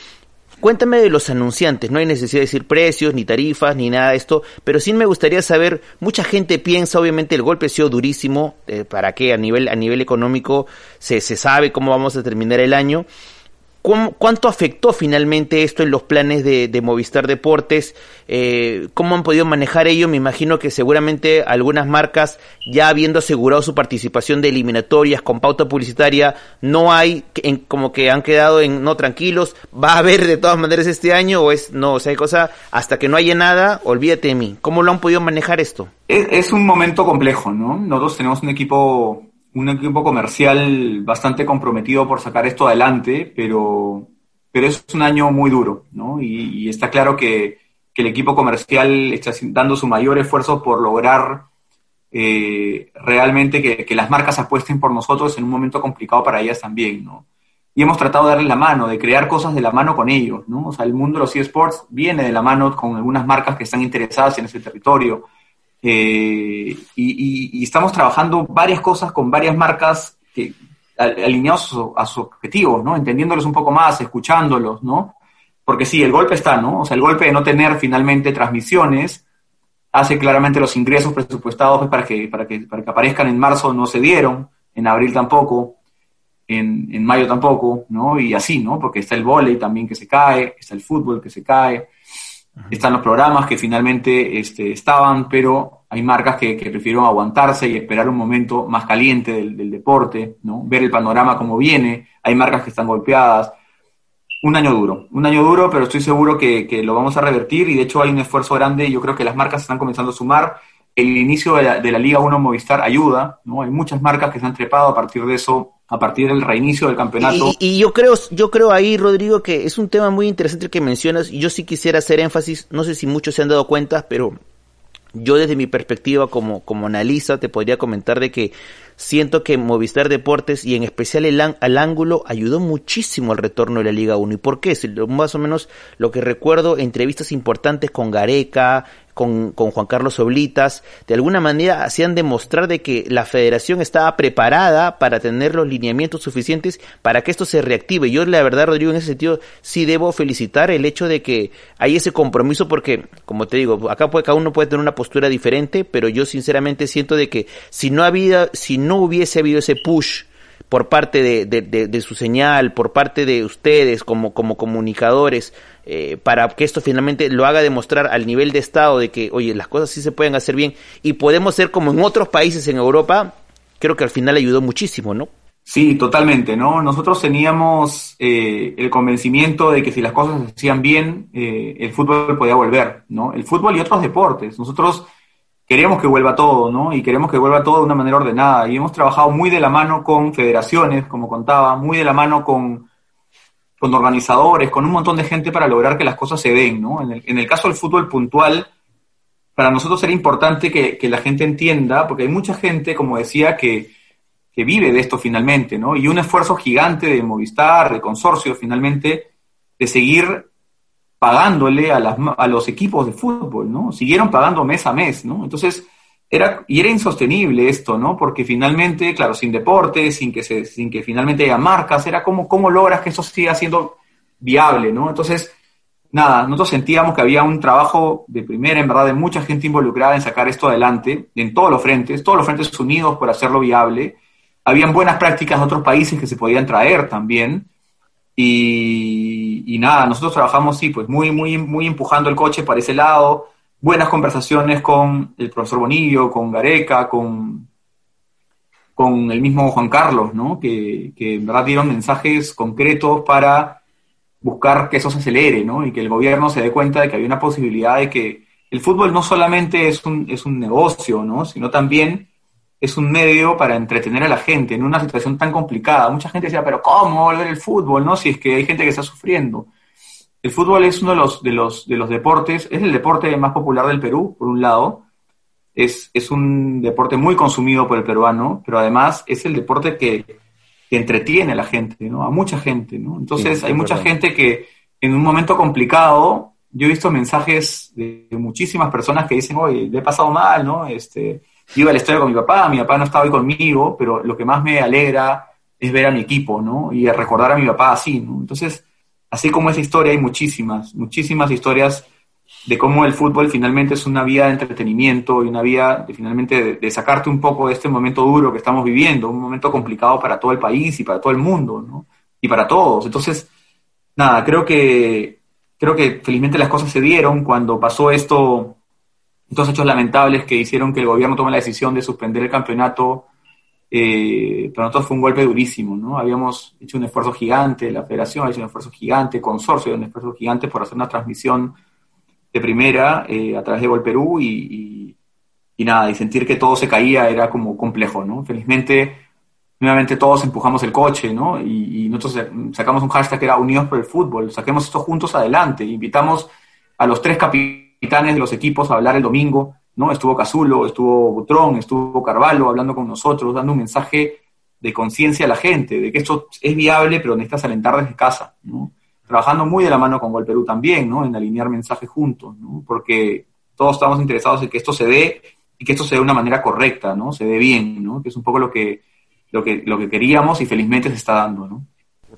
Cuéntame de los anunciantes, no hay necesidad de decir precios, ni tarifas, ni nada de esto, pero sí me gustaría saber, mucha gente piensa, obviamente el golpe ha sido durísimo, eh, para que a nivel, a nivel económico se, se sabe cómo vamos a terminar el año, ¿Cómo, ¿Cuánto afectó finalmente esto en los planes de, Movistar Deportes? Eh, ¿Cómo han podido manejar ello? Me imagino que seguramente algunas marcas, ya habiendo asegurado su participación de eliminatorias con pauta publicitaria, no hay, en, como que han quedado en no tranquilos, va a haber de todas maneras este año o es, no, o sea, hay cosa, hasta que no haya nada, olvídate de mí. ¿Cómo lo han podido manejar esto? Es, es un momento complejo, ¿no? Nosotros tenemos un equipo un equipo comercial bastante comprometido por sacar esto adelante, pero, pero es un año muy duro, ¿no? Y, y está claro que, que, el equipo comercial está dando su mayor esfuerzo por lograr eh, realmente que, que, las marcas apuesten por nosotros en un momento complicado para ellas también, ¿no? Y hemos tratado de darles la mano, de crear cosas de la mano con ellos, ¿no? O sea, el mundo de los eSports viene de la mano con algunas marcas que están interesadas en ese territorio eh, y, estamos trabajando varias cosas con varias marcas que, alineados a sus objetivos, ¿no? Entendiéndolos un poco más, escuchándolos, ¿no? Porque sí, el golpe está, ¿no? O sea, el golpe de no tener finalmente transmisiones hace claramente los ingresos presupuestados para que, para que, para que aparezcan en marzo no se dieron, en abril tampoco, en, en mayo tampoco, ¿no? Y así, ¿no? Porque está el vóley también que se cae, está el fútbol que se cae, están los programas que finalmente este, estaban, pero hay marcas que, que, prefirieron aguantarse y esperar un momento más caliente del, deporte, ¿no? ver el panorama como viene. Hay marcas que están golpeadas. Un año duro, un año duro, pero estoy seguro que, que lo vamos a revertir y de hecho hay un esfuerzo grande y yo creo que las marcas están comenzando a sumar. El inicio de la, de la Liga 1 Movistar ayuda, ¿no? Hay muchas marcas que se han trepado a partir de eso a partir del reinicio del campeonato. Y, y, yo creo, yo creo ahí, Rodrigo, que es un tema muy interesante que mencionas, yo sí quisiera hacer énfasis, no sé si muchos se han dado cuenta, pero yo desde mi perspectiva como, como analista te podría comentar de que siento que Movistar Deportes y en especial el al ángulo ayudó muchísimo al retorno de la Liga 1. ¿Y por qué? Más o menos lo que recuerdo, entrevistas importantes con Gareca, con, con, Juan Carlos Oblitas, de alguna manera hacían demostrar de que la federación estaba preparada para tener los lineamientos suficientes para que esto se reactive. Yo la verdad, Rodrigo, en ese sentido sí debo felicitar el hecho de que hay ese compromiso porque, como te digo, acá puede, cada uno puede tener una postura diferente, pero yo sinceramente siento de que si no había, si no hubiese habido ese push por parte de, de, su señal, por parte de ustedes como, como comunicadores, eh, para que esto finalmente lo haga demostrar al nivel de Estado de que, oye, las cosas sí se pueden hacer bien y podemos ser como en otros países en Europa, creo que al final ayudó muchísimo, ¿no? Sí, totalmente, ¿no? Nosotros teníamos eh, el convencimiento de que si las cosas se hacían bien, eh, el fútbol podía volver, ¿no? El fútbol y otros deportes. Nosotros queremos que vuelva todo, ¿no? Y queremos que vuelva todo de una manera ordenada. Y hemos trabajado muy de la mano con federaciones, como contaba, muy de la mano con, con organizadores, con un montón de gente para lograr que las cosas se den, ¿no? En el, caso del fútbol puntual, para nosotros era importante que, que, la gente entienda, porque hay mucha gente, como decía, que, que vive de esto finalmente, ¿no? Y un esfuerzo gigante de Movistar, de consorcio, finalmente, de seguir pagándole a, las, a los equipos de fútbol, ¿no? Siguieron pagando mes a mes, ¿no? Entonces, era, y era insostenible esto, ¿no? Porque finalmente, claro, sin deporte, sin que, se, sin que finalmente haya marcas, era como, ¿cómo logras que eso siga siendo viable, ¿no? Entonces, nada, nosotros sentíamos que había un trabajo de primera, en verdad, de mucha gente involucrada en sacar esto adelante, en todos los frentes, todos los frentes unidos por hacerlo viable. Habían buenas prácticas de otros países que se podían traer también. Y, nada, nosotros trabajamos, sí, pues muy, muy, muy empujando el coche para ese lado, buenas conversaciones con el profesor Bonillo, con Gareca, con, con el mismo Juan Carlos, ¿no? Que, que en verdad dieron mensajes concretos para buscar que eso se acelere, ¿no? Y que el gobierno se dé cuenta de que había una posibilidad de que el fútbol no solamente es un, es un negocio, ¿no? Sino también es un medio para entretener a la gente en una situación tan complicada. Mucha gente decía, pero ¿cómo volver el fútbol? ¿No? Si es que hay gente que está sufriendo. El fútbol es uno de los, de los, de los deportes, es el deporte más popular del Perú, por un lado. Es, es un deporte muy consumido por el peruano, pero además es el deporte que, que entretiene a la gente, ¿no? A mucha gente, ¿no? Entonces hay mucha gente que en un momento complicado, yo he visto mensajes de, de muchísimas personas que dicen, oye, le he pasado mal, ¿no? Este, iba la historia con mi papá, mi papá no estaba hoy conmigo, pero lo que más me alegra es ver a mi equipo, ¿no? Y recordar a mi papá así, ¿no? Entonces, así como esa historia, hay muchísimas, muchísimas historias de cómo el fútbol finalmente es una vía de entretenimiento y una vía de, finalmente de, sacarte un poco de este momento duro que estamos viviendo, un momento complicado para todo el país y para todo el mundo, ¿no? Y para todos. Entonces, nada, creo que, creo que felizmente las cosas se dieron cuando pasó esto dos hechos lamentables que hicieron que el gobierno tome la decisión de suspender el campeonato, eh, para nosotros fue un golpe durísimo, ¿no? Habíamos hecho un esfuerzo gigante, la federación ha hecho un esfuerzo gigante, consorcio un esfuerzo gigante por hacer una transmisión de primera eh, a través de Gol Perú y, y, nada, y sentir que todo se caía era como complejo, ¿no? Felizmente, nuevamente todos empujamos el coche, ¿no? Y, y nosotros sacamos un hashtag que era Unidos por el Fútbol, saquemos esto juntos adelante, invitamos a los tres capítulos capitanes de los equipos a hablar el domingo, ¿no? Estuvo Cazulo, estuvo Butrón, estuvo Carvalho hablando con nosotros, dando un mensaje de conciencia a la gente, de que esto es viable, pero necesitas alentar desde casa, ¿no? Trabajando muy de la mano con Gol Perú también, ¿no? En alinear mensajes juntos, ¿no? Porque todos estamos interesados en que esto se dé y que esto se dé de una manera correcta, ¿no? Se dé bien, ¿no? Que es un poco lo que, lo que, lo que queríamos y felizmente se está dando, ¿no?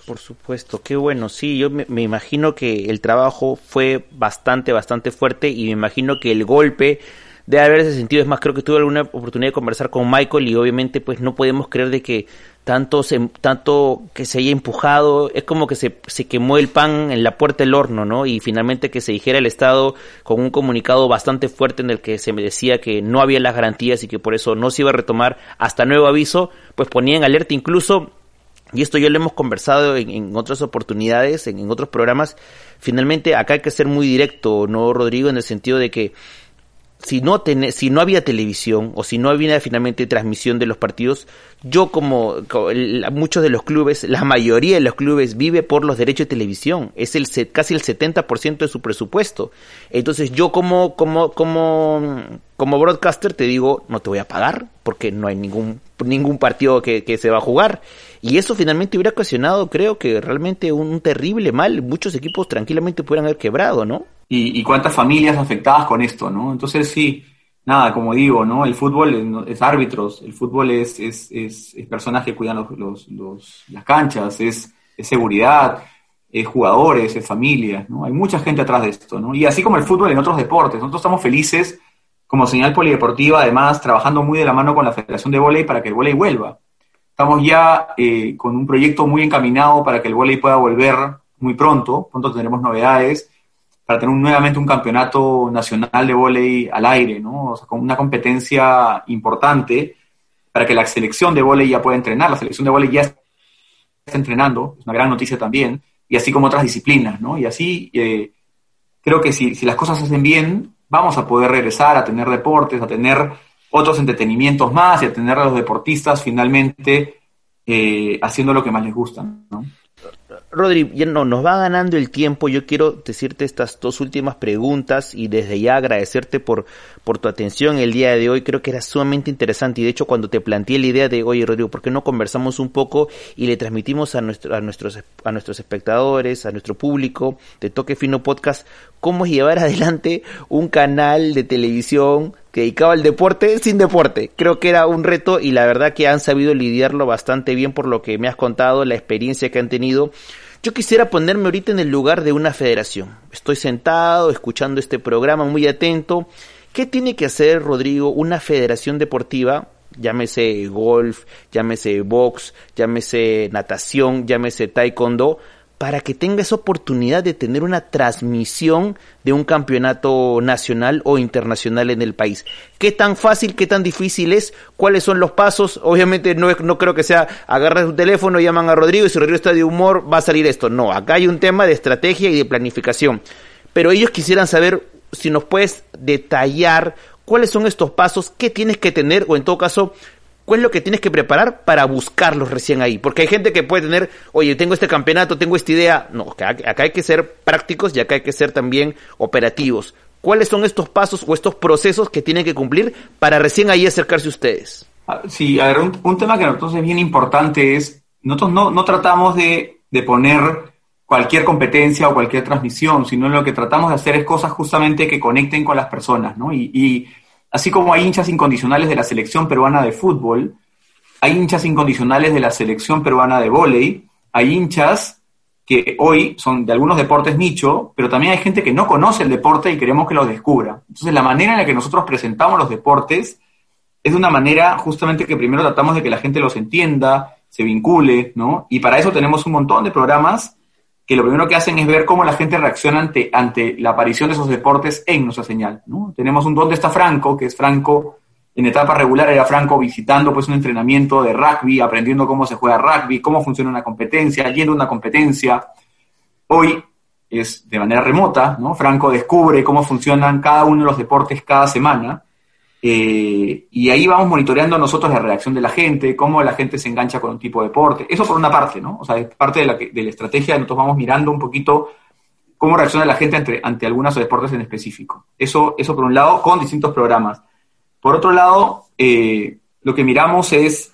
Por supuesto, qué bueno. Sí, yo me, imagino que el trabajo fue bastante, bastante fuerte y me imagino que el golpe debe haberse sentido. Es más, creo que tuve alguna oportunidad de conversar con Michael y obviamente pues no podemos creer de que tanto, se, tanto que se haya empujado, es como que se, se quemó el pan en la puerta del horno, ¿no? Y finalmente que se dijera el Estado con un comunicado bastante fuerte en el que se me decía que no había las garantías y que por eso no se iba a retomar hasta nuevo aviso, pues ponía en alerta incluso y esto ya lo hemos conversado en, otras oportunidades, en, otros programas. Finalmente, acá hay que ser muy directo, ¿no, Rodrigo? En el sentido de que si no, si no había televisión o si no había finalmente transmisión de los partidos, yo como, muchos de los clubes, la mayoría de los clubes vive por los derechos de televisión, es el casi el 70% de su presupuesto. Entonces yo como como como como broadcaster te digo, no te voy a pagar porque no hay ningún ningún partido que, que se va a jugar. Y eso finalmente hubiera ocasionado, creo que realmente un, terrible mal. Muchos equipos tranquilamente pudieran haber quebrado, ¿no? Y, y, cuántas familias afectadas con esto, ¿no? Entonces sí, nada, como digo, ¿no? El fútbol es, árbitros, el fútbol es, es, es, personas que cuidan los, los, las canchas, es, seguridad, es jugadores, es familias, ¿no? Hay mucha gente atrás de esto, ¿no? Y así como el fútbol en otros deportes, nosotros estamos felices como señal polideportiva, además, trabajando muy de la mano con la Federación de Voley para que el volei vuelva. Estamos ya eh, con un proyecto muy encaminado para que el volei pueda volver muy pronto, pronto tendremos novedades, para tener nuevamente un campeonato nacional de volei al aire, ¿no? O sea, con una competencia importante para que la selección de volei ya pueda entrenar. La selección de volei ya está entrenando, es una gran noticia también, y así como otras disciplinas, ¿no? Y así eh, creo que si, si las cosas se hacen bien, vamos a poder regresar a tener deportes, a tener otros entretenimientos más y a tener a los deportistas finalmente eh, haciendo lo que más les gusta, ¿no? Rodri, ya no, nos va ganando el tiempo. Yo quiero decirte estas dos últimas preguntas y desde ya agradecerte por, por tu atención el día de hoy. Creo que era sumamente interesante y de hecho cuando te planteé la idea de, oye Rodrigo, ¿por qué no conversamos un poco y le transmitimos a, nuestro, a, nuestros, a nuestros espectadores, a nuestro público de Toque Fino Podcast, cómo llevar adelante un canal de televisión dedicado al deporte sin deporte. Creo que era un reto y la verdad que han sabido lidiarlo bastante bien por lo que me has contado, la experiencia que han tenido. Yo quisiera ponerme ahorita en el lugar de una federación. Estoy sentado, escuchando este programa muy atento. ¿Qué tiene que hacer, Rodrigo, una federación deportiva? Llámese golf, llámese box, llámese natación, llámese taekwondo, para que tenga esa oportunidad de tener una transmisión de un campeonato nacional o internacional en el país. ¿Qué tan fácil, qué tan difícil es? ¿Cuáles son los pasos? Obviamente no, no creo que sea agarrar su teléfono, llaman a Rodrigo y si Rodrigo está de humor va a salir esto. No, acá hay un tema de estrategia y de planificación. Pero ellos quisieran saber si nos puedes detallar cuáles son estos pasos, qué tienes que tener o en todo caso ¿Cuál es lo que tienes que preparar para buscarlos recién ahí? Porque hay gente que puede tener, oye, tengo este campeonato, tengo esta idea. No, acá, hay que ser prácticos y acá hay que ser también operativos. ¿Cuáles son estos pasos o estos procesos que tienen que cumplir para recién ahí acercarse ustedes? Ah, sí, a ver, un, tema que nosotros es bien importante es, nosotros no, no tratamos de, de poner cualquier competencia o cualquier transmisión, sino lo que tratamos de hacer es cosas justamente que conecten con las personas, ¿no? Y, y Así como hay hinchas incondicionales de la selección peruana de fútbol, hay hinchas incondicionales de la selección peruana de vóley, hay hinchas que hoy son de algunos deportes nicho, pero también hay gente que no conoce el deporte y queremos que los descubra. Entonces, la manera en la que nosotros presentamos los deportes es de una manera justamente que primero tratamos de que la gente los entienda, se vincule, ¿no? Y para eso tenemos un montón de programas que lo primero que hacen es ver cómo la gente reacciona ante, ante la aparición de esos deportes en nuestra señal. ¿no? Tenemos un ¿Dónde está Franco? que es Franco, en etapa regular era Franco visitando pues un entrenamiento de rugby, aprendiendo cómo se juega rugby, cómo funciona una competencia, yendo a una competencia. Hoy es de manera remota, ¿no? Franco descubre cómo funcionan cada uno de los deportes cada semana eh, y ahí vamos monitoreando nosotros la reacción de la gente, cómo la gente se engancha con un tipo de deporte. Eso por una parte, ¿no? O sea, es parte de la, de la estrategia, nosotros vamos mirando un poquito cómo reacciona la gente ante, ante algunos deportes en específico. Eso, eso por un lado, con distintos programas. Por otro lado, eh, lo que miramos es,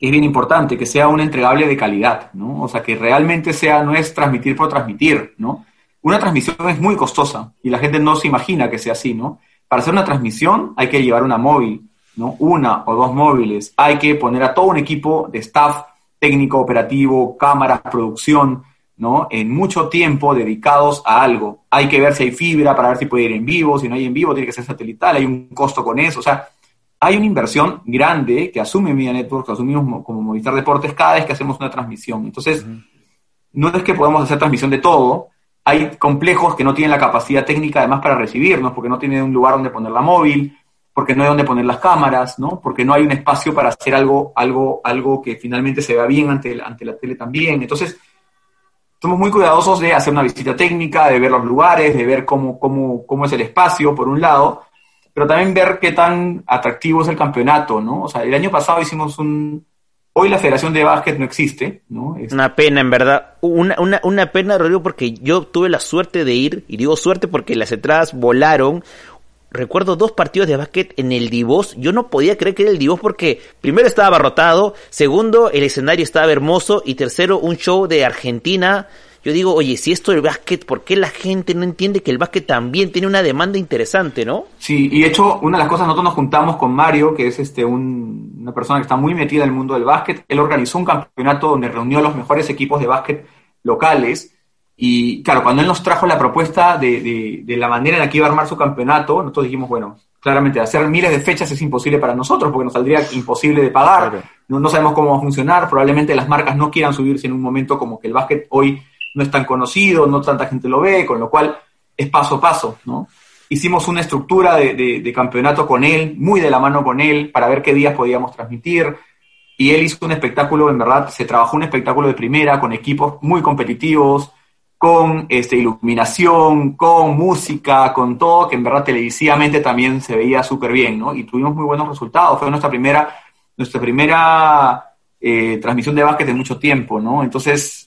es bien importante, que sea un entregable de calidad, ¿no? O sea, que realmente sea, no es transmitir por transmitir, ¿no? Una transmisión es muy costosa y la gente no se imagina que sea así, ¿no? Para hacer una transmisión hay que llevar una móvil, ¿no? Una o dos móviles. Hay que poner a todo un equipo de staff técnico, operativo, cámaras, producción, ¿no? En mucho tiempo dedicados a algo. Hay que ver si hay fibra para ver si puede ir en vivo, si no hay en vivo tiene que ser satelital, hay un costo con eso, o sea, hay una inversión grande que asume Media Network, que asumimos como Movistar Deportes cada vez que hacemos una transmisión. Entonces, no es que podamos hacer transmisión de todo, hay complejos que no tienen la capacidad técnica además para recibirnos, porque no tienen un lugar donde poner la móvil, porque no hay donde poner las cámaras, ¿no? Porque no hay un espacio para hacer algo, algo, algo que finalmente se vea bien ante, ante la tele también. Entonces, somos muy cuidadosos de hacer una visita técnica, de ver los lugares, de ver cómo, cómo, cómo es el espacio, por un lado, pero también ver qué tan atractivo es el campeonato, ¿no? O sea, el año pasado hicimos un... Hoy la Federación de Básquet no existe, ¿no? Es... Una pena, en verdad. Una, una, una pena, Rodrigo, porque yo tuve la suerte de ir, y digo suerte porque las entradas volaron recuerdo dos partidos de básquet en el Divos. Yo no podía creer que era el Divos porque primero estaba abarrotado, segundo el escenario estaba hermoso y tercero un show de Argentina. Yo digo, oye, si esto del básquet, ¿por qué la gente no entiende que el básquet también tiene una demanda interesante, no? Sí, y de hecho, una de las cosas, nosotros nos juntamos con Mario, que es este un, una persona que está muy metida en el mundo del básquet. Él organizó un campeonato donde reunió a los mejores equipos de básquet locales y claro, cuando él nos trajo la propuesta de, de, la manera en la que iba a armar su campeonato, nosotros dijimos, bueno, claramente hacer miles de fechas es imposible para nosotros porque nos saldría imposible de pagar, no, no, sabemos cómo va a funcionar, probablemente las marcas no quieran subirse en un momento como que el básquet hoy no es tan conocido, no tanta gente lo ve, con lo cual es paso a paso, ¿no? Hicimos una estructura de, de campeonato con él, muy de la mano con él, para ver qué días podíamos transmitir, y él hizo un espectáculo, en verdad, se trabajó un espectáculo de primera con equipos muy competitivos, con este, iluminación, con música, con todo, que en verdad televisivamente también se veía súper bien, ¿no? Y tuvimos muy buenos resultados. Fue nuestra primera, nuestra primera eh, transmisión de básquet en mucho tiempo, ¿no? Entonces,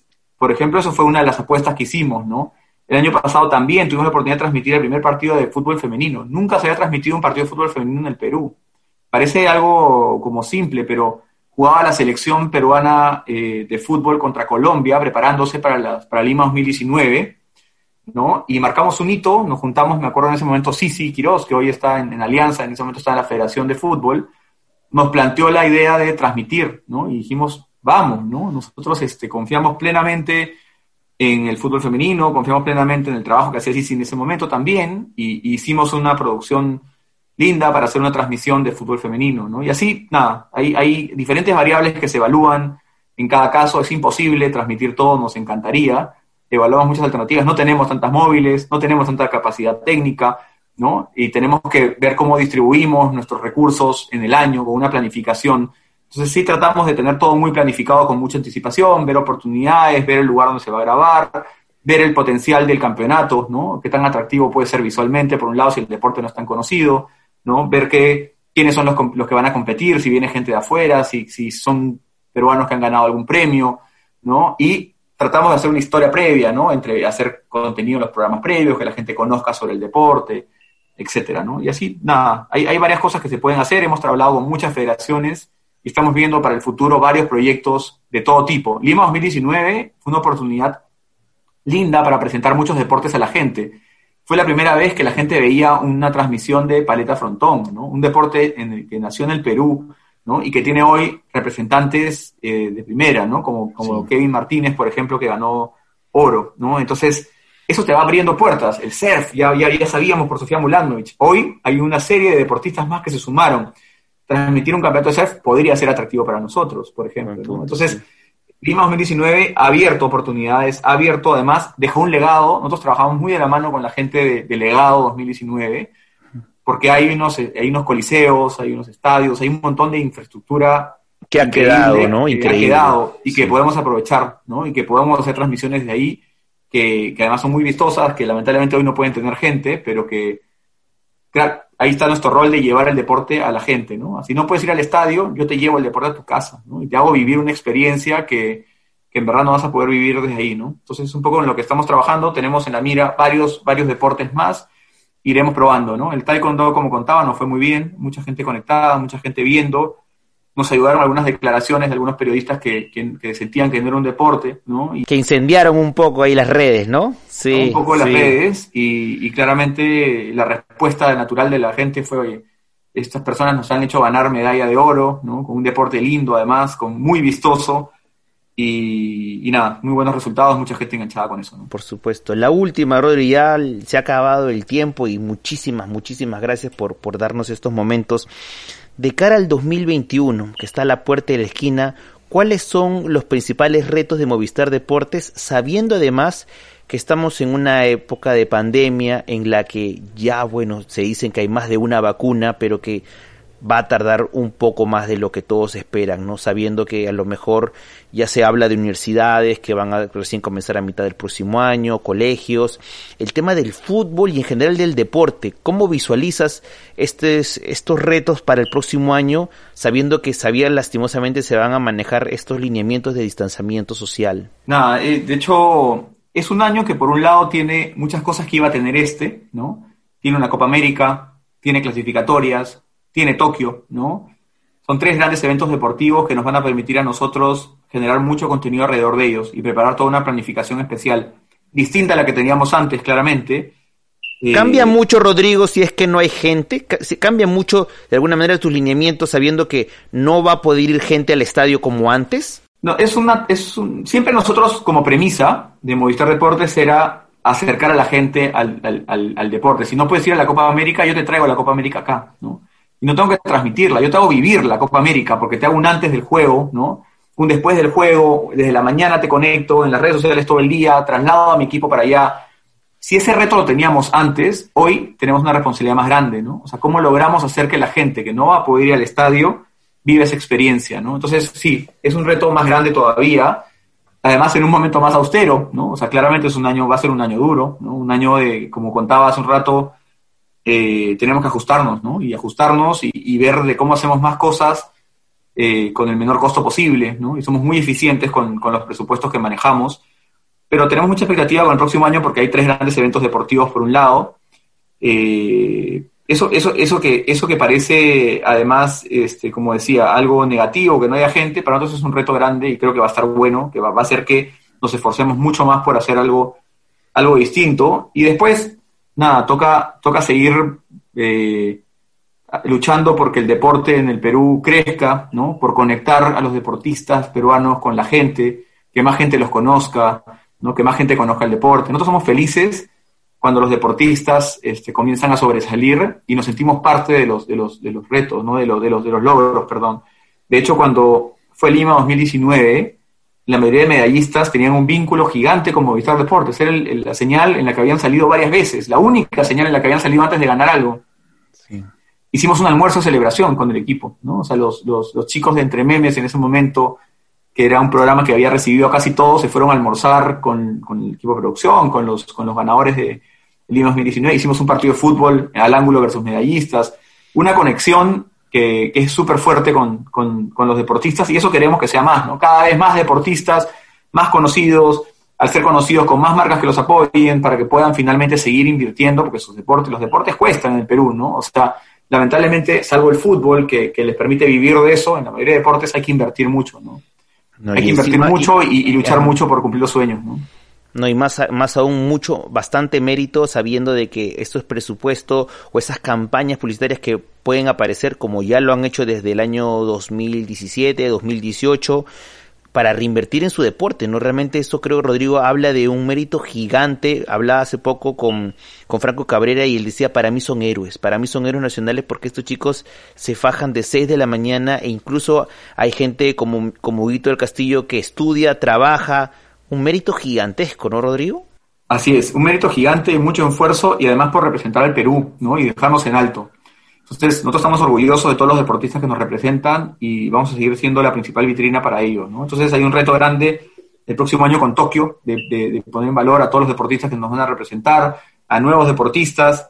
por ejemplo, eso fue una de las apuestas que hicimos, ¿no? El año pasado también tuvimos la oportunidad de transmitir el primer partido de fútbol femenino. Nunca se había transmitido un partido de fútbol femenino en el Perú. Parece algo como simple, pero jugaba la selección peruana eh, de fútbol contra Colombia, preparándose para, la, para Lima 2019, ¿no? Y marcamos un hito, nos juntamos, me acuerdo en ese momento, Sisi Quiroz, que hoy está en, Alianza, en ese momento está en la Federación de Fútbol, nos planteó la idea de transmitir, ¿no? Y dijimos, vamos, ¿no? Nosotros este, confiamos plenamente en el fútbol femenino, confiamos plenamente en el trabajo que hacía Sisi en ese momento también, y hicimos una producción linda para hacer una transmisión de fútbol femenino, ¿no? Y así, nada, hay, hay diferentes variables que se evalúan en cada caso, es imposible transmitir todo, nos encantaría, evaluamos muchas alternativas, no tenemos tantas móviles, no tenemos tanta capacidad técnica, ¿no? Y tenemos que ver cómo distribuimos nuestros recursos en el año con una planificación. Entonces sí tratamos de tener todo muy planificado con mucha anticipación, ver oportunidades, ver el lugar donde se va a grabar, ver el potencial del campeonato, ¿no? Qué tan atractivo puede ser visualmente, por un lado, si el deporte no es tan conocido, ¿no? Ver que, quiénes son los, los que van a competir, si viene gente de afuera, si, si son peruanos que han ganado algún premio, ¿no? Y tratamos de hacer una historia previa, ¿no? Entre hacer contenido en los programas previos, que la gente conozca sobre el deporte, etcétera, ¿no? Y así, nada, hay, hay varias cosas que se pueden hacer, hemos trabajado con muchas federaciones y estamos viendo para el futuro varios proyectos de todo tipo. Lima 2019 fue una oportunidad linda para presentar muchos deportes a la gente fue la primera vez que la gente veía una transmisión de paleta frontón, ¿no? un deporte en el que nació en el Perú ¿no? y que tiene hoy representantes eh, de primera, ¿no? como, como Kevin Martínez, por ejemplo, que ganó oro. ¿no? Entonces, eso te va abriendo puertas. El surf, ya, ya, ya sabíamos por Sofía Mulanovich. Hoy hay una serie de deportistas más que se sumaron. Transmitir un campeonato de surf podría ser atractivo para nosotros, por ejemplo. Entonces, Lima 2019 ha abierto oportunidades, ha abierto además, dejó un legado. Nosotros trabajamos muy de la mano con la gente de, Legado 2019, porque hay unos, hay unos coliseos, hay unos estadios, hay un montón de infraestructura que ha quedado, ¿no? Que ha quedado y que podemos aprovechar, ¿no? Y que podemos hacer transmisiones de ahí que, que además son muy vistosas, que lamentablemente hoy no pueden tener gente, pero que, claro, ahí está nuestro rol de llevar el deporte a la gente, ¿no? Así no puedes ir al estadio, yo te llevo el deporte a tu casa, ¿no? Y te hago vivir una experiencia que, en verdad no vas a poder vivir desde ahí, ¿no? Entonces, un poco en lo que estamos trabajando, tenemos en la mira varios, varios deportes más, iremos probando, ¿no? El taekwondo, como contaba, nos fue muy bien, mucha gente conectada, mucha gente viendo, nos ayudaron algunas declaraciones de algunos periodistas que, que, sentían que no era un deporte, ¿no? Y, que incendiaron un poco ahí las redes, ¿no? Sí. Un poco las redes y, y, claramente la respuesta natural de la gente fue, oye, estas personas nos han hecho ganar medalla de oro, ¿no? Con un deporte lindo además, con muy vistoso. Y, y, nada, muy buenos resultados, mucha gente enganchada con eso. ¿no? Por supuesto. La última, Rodri, ya se ha acabado el tiempo y muchísimas, muchísimas gracias por, por darnos estos momentos de cara al 2021, que está a la puerta de la esquina, ¿cuáles son los principales retos de Movistar Deportes, sabiendo además que estamos en una época de pandemia en la que ya, bueno, se dicen que hay más de una vacuna, pero que va a tardar un poco más de lo que todos esperan, ¿no? Sabiendo que a lo mejor ya se habla de universidades que van a recién comenzar a mitad del próximo año, colegios, el tema del fútbol y en general del deporte. ¿Cómo visualizas estos, estos retos para el próximo año, sabiendo que sabía lastimosamente se van a manejar estos lineamientos de distanciamiento social? Nada, eh, de hecho, es un año que por un lado tiene muchas cosas que iba a tener este, ¿no? Tiene una Copa América, tiene clasificatorias, tiene Tokio, ¿no? Son tres grandes eventos deportivos que nos van a permitir a nosotros generar mucho contenido alrededor de ellos y preparar toda una planificación especial, distinta a la que teníamos antes, claramente. Eh, ¿Cambia mucho, Rodrigo, si es que no hay gente? ¿Cambia mucho, de alguna manera, tus lineamientos sabiendo que no va a poder ir gente al estadio como antes? No, es una, es siempre nosotros como premisa de Movistar Deportes era acercar a la gente al, al, al, deporte. Si no puedes ir a la Copa América, yo te traigo la Copa América acá, ¿no? Y no tengo que transmitirla, yo te hago vivir la Copa América porque te hago un antes del juego, ¿no? Un después del juego, desde la mañana te conecto, en las redes sociales todo el día, traslado a mi equipo para allá. Si ese reto lo teníamos antes, hoy tenemos una responsabilidad más grande, ¿no? O sea, ¿cómo logramos hacer que la gente que no va a poder ir al estadio vive esa experiencia, ¿no? Entonces, sí, es un reto más grande todavía, además en un momento más austero, ¿no? O sea, claramente es un año, va a ser un año duro, ¿no? Un año de, como contaba hace un rato, eh, tenemos que ajustarnos, ¿no? Y ajustarnos y, ver de cómo hacemos más cosas eh, con el menor costo posible, ¿no? Y somos muy eficientes con, con, los presupuestos que manejamos, pero tenemos mucha expectativa con el próximo año porque hay tres grandes eventos deportivos por un lado, eh, eso, eso, eso, que, eso que parece, además, este, como decía, algo negativo, que no haya gente, para nosotros es un reto grande y creo que va a estar bueno, que va, a hacer que nos esforcemos mucho más por hacer algo, algo distinto. Y después, nada, toca, toca seguir eh, luchando porque el deporte en el Perú crezca, ¿no? Por conectar a los deportistas peruanos con la gente, que más gente los conozca, ¿no? Que más gente conozca el deporte. Nosotros somos felices cuando los deportistas este, comienzan a sobresalir y nos sentimos parte de los, de los, de los retos, ¿no? de, los, de, los, de los logros. Perdón. De hecho, cuando fue Lima 2019, la mayoría de medallistas tenían un vínculo gigante con Movistar Deportes. Era la señal en la que habían salido varias veces, la única señal en la que habían salido antes de ganar algo. Hicimos un almuerzo de celebración con el equipo, ¿no? O sea, los, los, los chicos de Entre Memes en ese momento que era un programa que había recibido a casi todos, se fueron a almorzar con, con, el equipo de producción, con los, con los ganadores de, Lima 2019, hicimos un partido de fútbol al ángulo versus medallistas, una conexión que, es súper fuerte con, los deportistas y eso queremos que sea más, ¿no? Cada vez más deportistas, más conocidos, al ser conocidos con más marcas que los apoyen para que puedan finalmente seguir invirtiendo, porque sus deportes, los deportes cuestan en el Perú, ¿no? O sea, lamentablemente, salvo el fútbol, que, les permite vivir de eso, en la mayoría de deportes hay que invertir mucho, ¿no? hay que invertir mucho y, y luchar mucho por cumplir los sueños, ¿no? No, y más, más aún mucho, bastante mérito sabiendo de que esto es presupuesto o esas campañas publicitarias que pueden aparecer como ya lo han hecho desde el año 2017, 2018 para reinvertir en su deporte, ¿no? Realmente eso creo que Rodrigo habla de un mérito gigante, hablaba hace poco con, con Franco Cabrera y él decía, para mí son héroes, para mí son héroes nacionales porque estos chicos se fajan de 6 de la mañana e incluso hay gente como, como Huguito del Castillo que estudia, trabaja, un mérito gigantesco, ¿no, Rodrigo? Así es, un mérito gigante, mucho esfuerzo y además por representar al Perú, ¿no? Y dejarnos en alto. Entonces, nosotros estamos orgullosos de todos los deportistas que nos representan y vamos a seguir siendo la principal vitrina para ellos, ¿no? Entonces, hay un reto grande el próximo año con Tokio de, poner en valor a todos los deportistas que nos van a representar, a nuevos deportistas,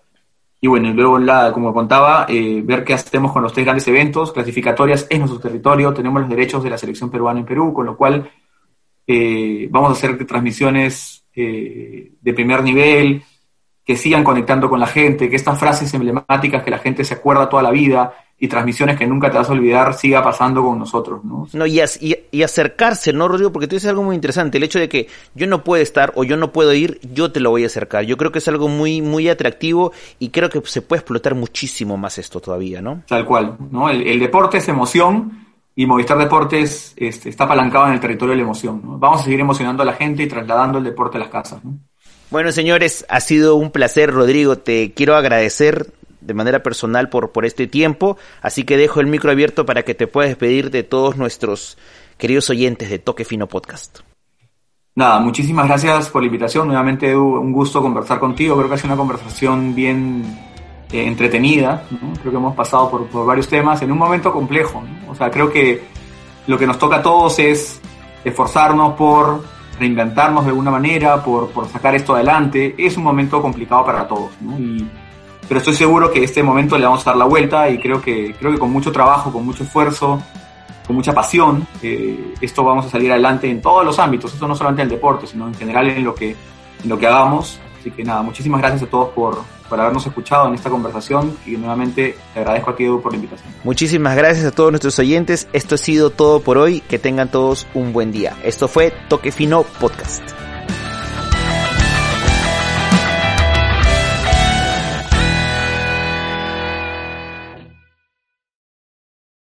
y bueno, y luego, la, como contaba, eh, ver qué hacemos con los tres grandes eventos, clasificatorias en nuestro territorio, tenemos los derechos de la selección peruana en Perú, con lo cual eh, vamos a hacer transmisiones eh, de primer nivel, que sigan conectando con la gente, que estas frases emblemáticas que la gente se acuerda toda la vida y transmisiones que nunca te vas a olvidar siga pasando con nosotros, ¿no? No, y, y, acercarse, ¿no, Rodrigo? Porque tú dices algo muy interesante, el hecho de que yo no puedo estar o yo no puedo ir, yo te lo voy a acercar. Yo creo que es algo muy, muy atractivo y creo que se puede explotar muchísimo más esto todavía, ¿no? Tal cual, ¿no? El, el deporte es emoción y Movistar Deportes este, está apalancado en el territorio de la emoción. Vamos a seguir emocionando a la gente y trasladando el deporte a las casas. Bueno, señores, ha sido un placer, Rodrigo. Te quiero agradecer de manera personal por, por este tiempo, así que dejo el micro abierto para que te puedas despedir de todos nuestros queridos oyentes de Toque Fino Podcast. Nada, muchísimas gracias por la invitación. Nuevamente, Edu, un gusto conversar contigo. Creo que ha sido una conversación bien eh, entretenida. Creo que hemos pasado por, varios temas en un momento complejo. O sea, creo que lo que nos toca a todos es esforzarnos por reinventarnos de alguna manera, por, por sacar esto adelante. Es un momento complicado para todos. Y, pero estoy seguro que este momento le vamos a dar la vuelta y creo que, creo que con mucho trabajo, con mucho esfuerzo, con mucha pasión, eh, esto vamos a salir adelante en todos los ámbitos, esto no solamente en el deporte, sino en general en lo que, en lo que hagamos. Así que nada, muchísimas gracias a todos por, por habernos escuchado en esta conversación y nuevamente te agradezco a ti Edu por la invitación. Muchísimas gracias a todos nuestros oyentes. Esto ha sido todo por hoy. Que tengan todos un buen día. Esto fue Toque Fino Podcast.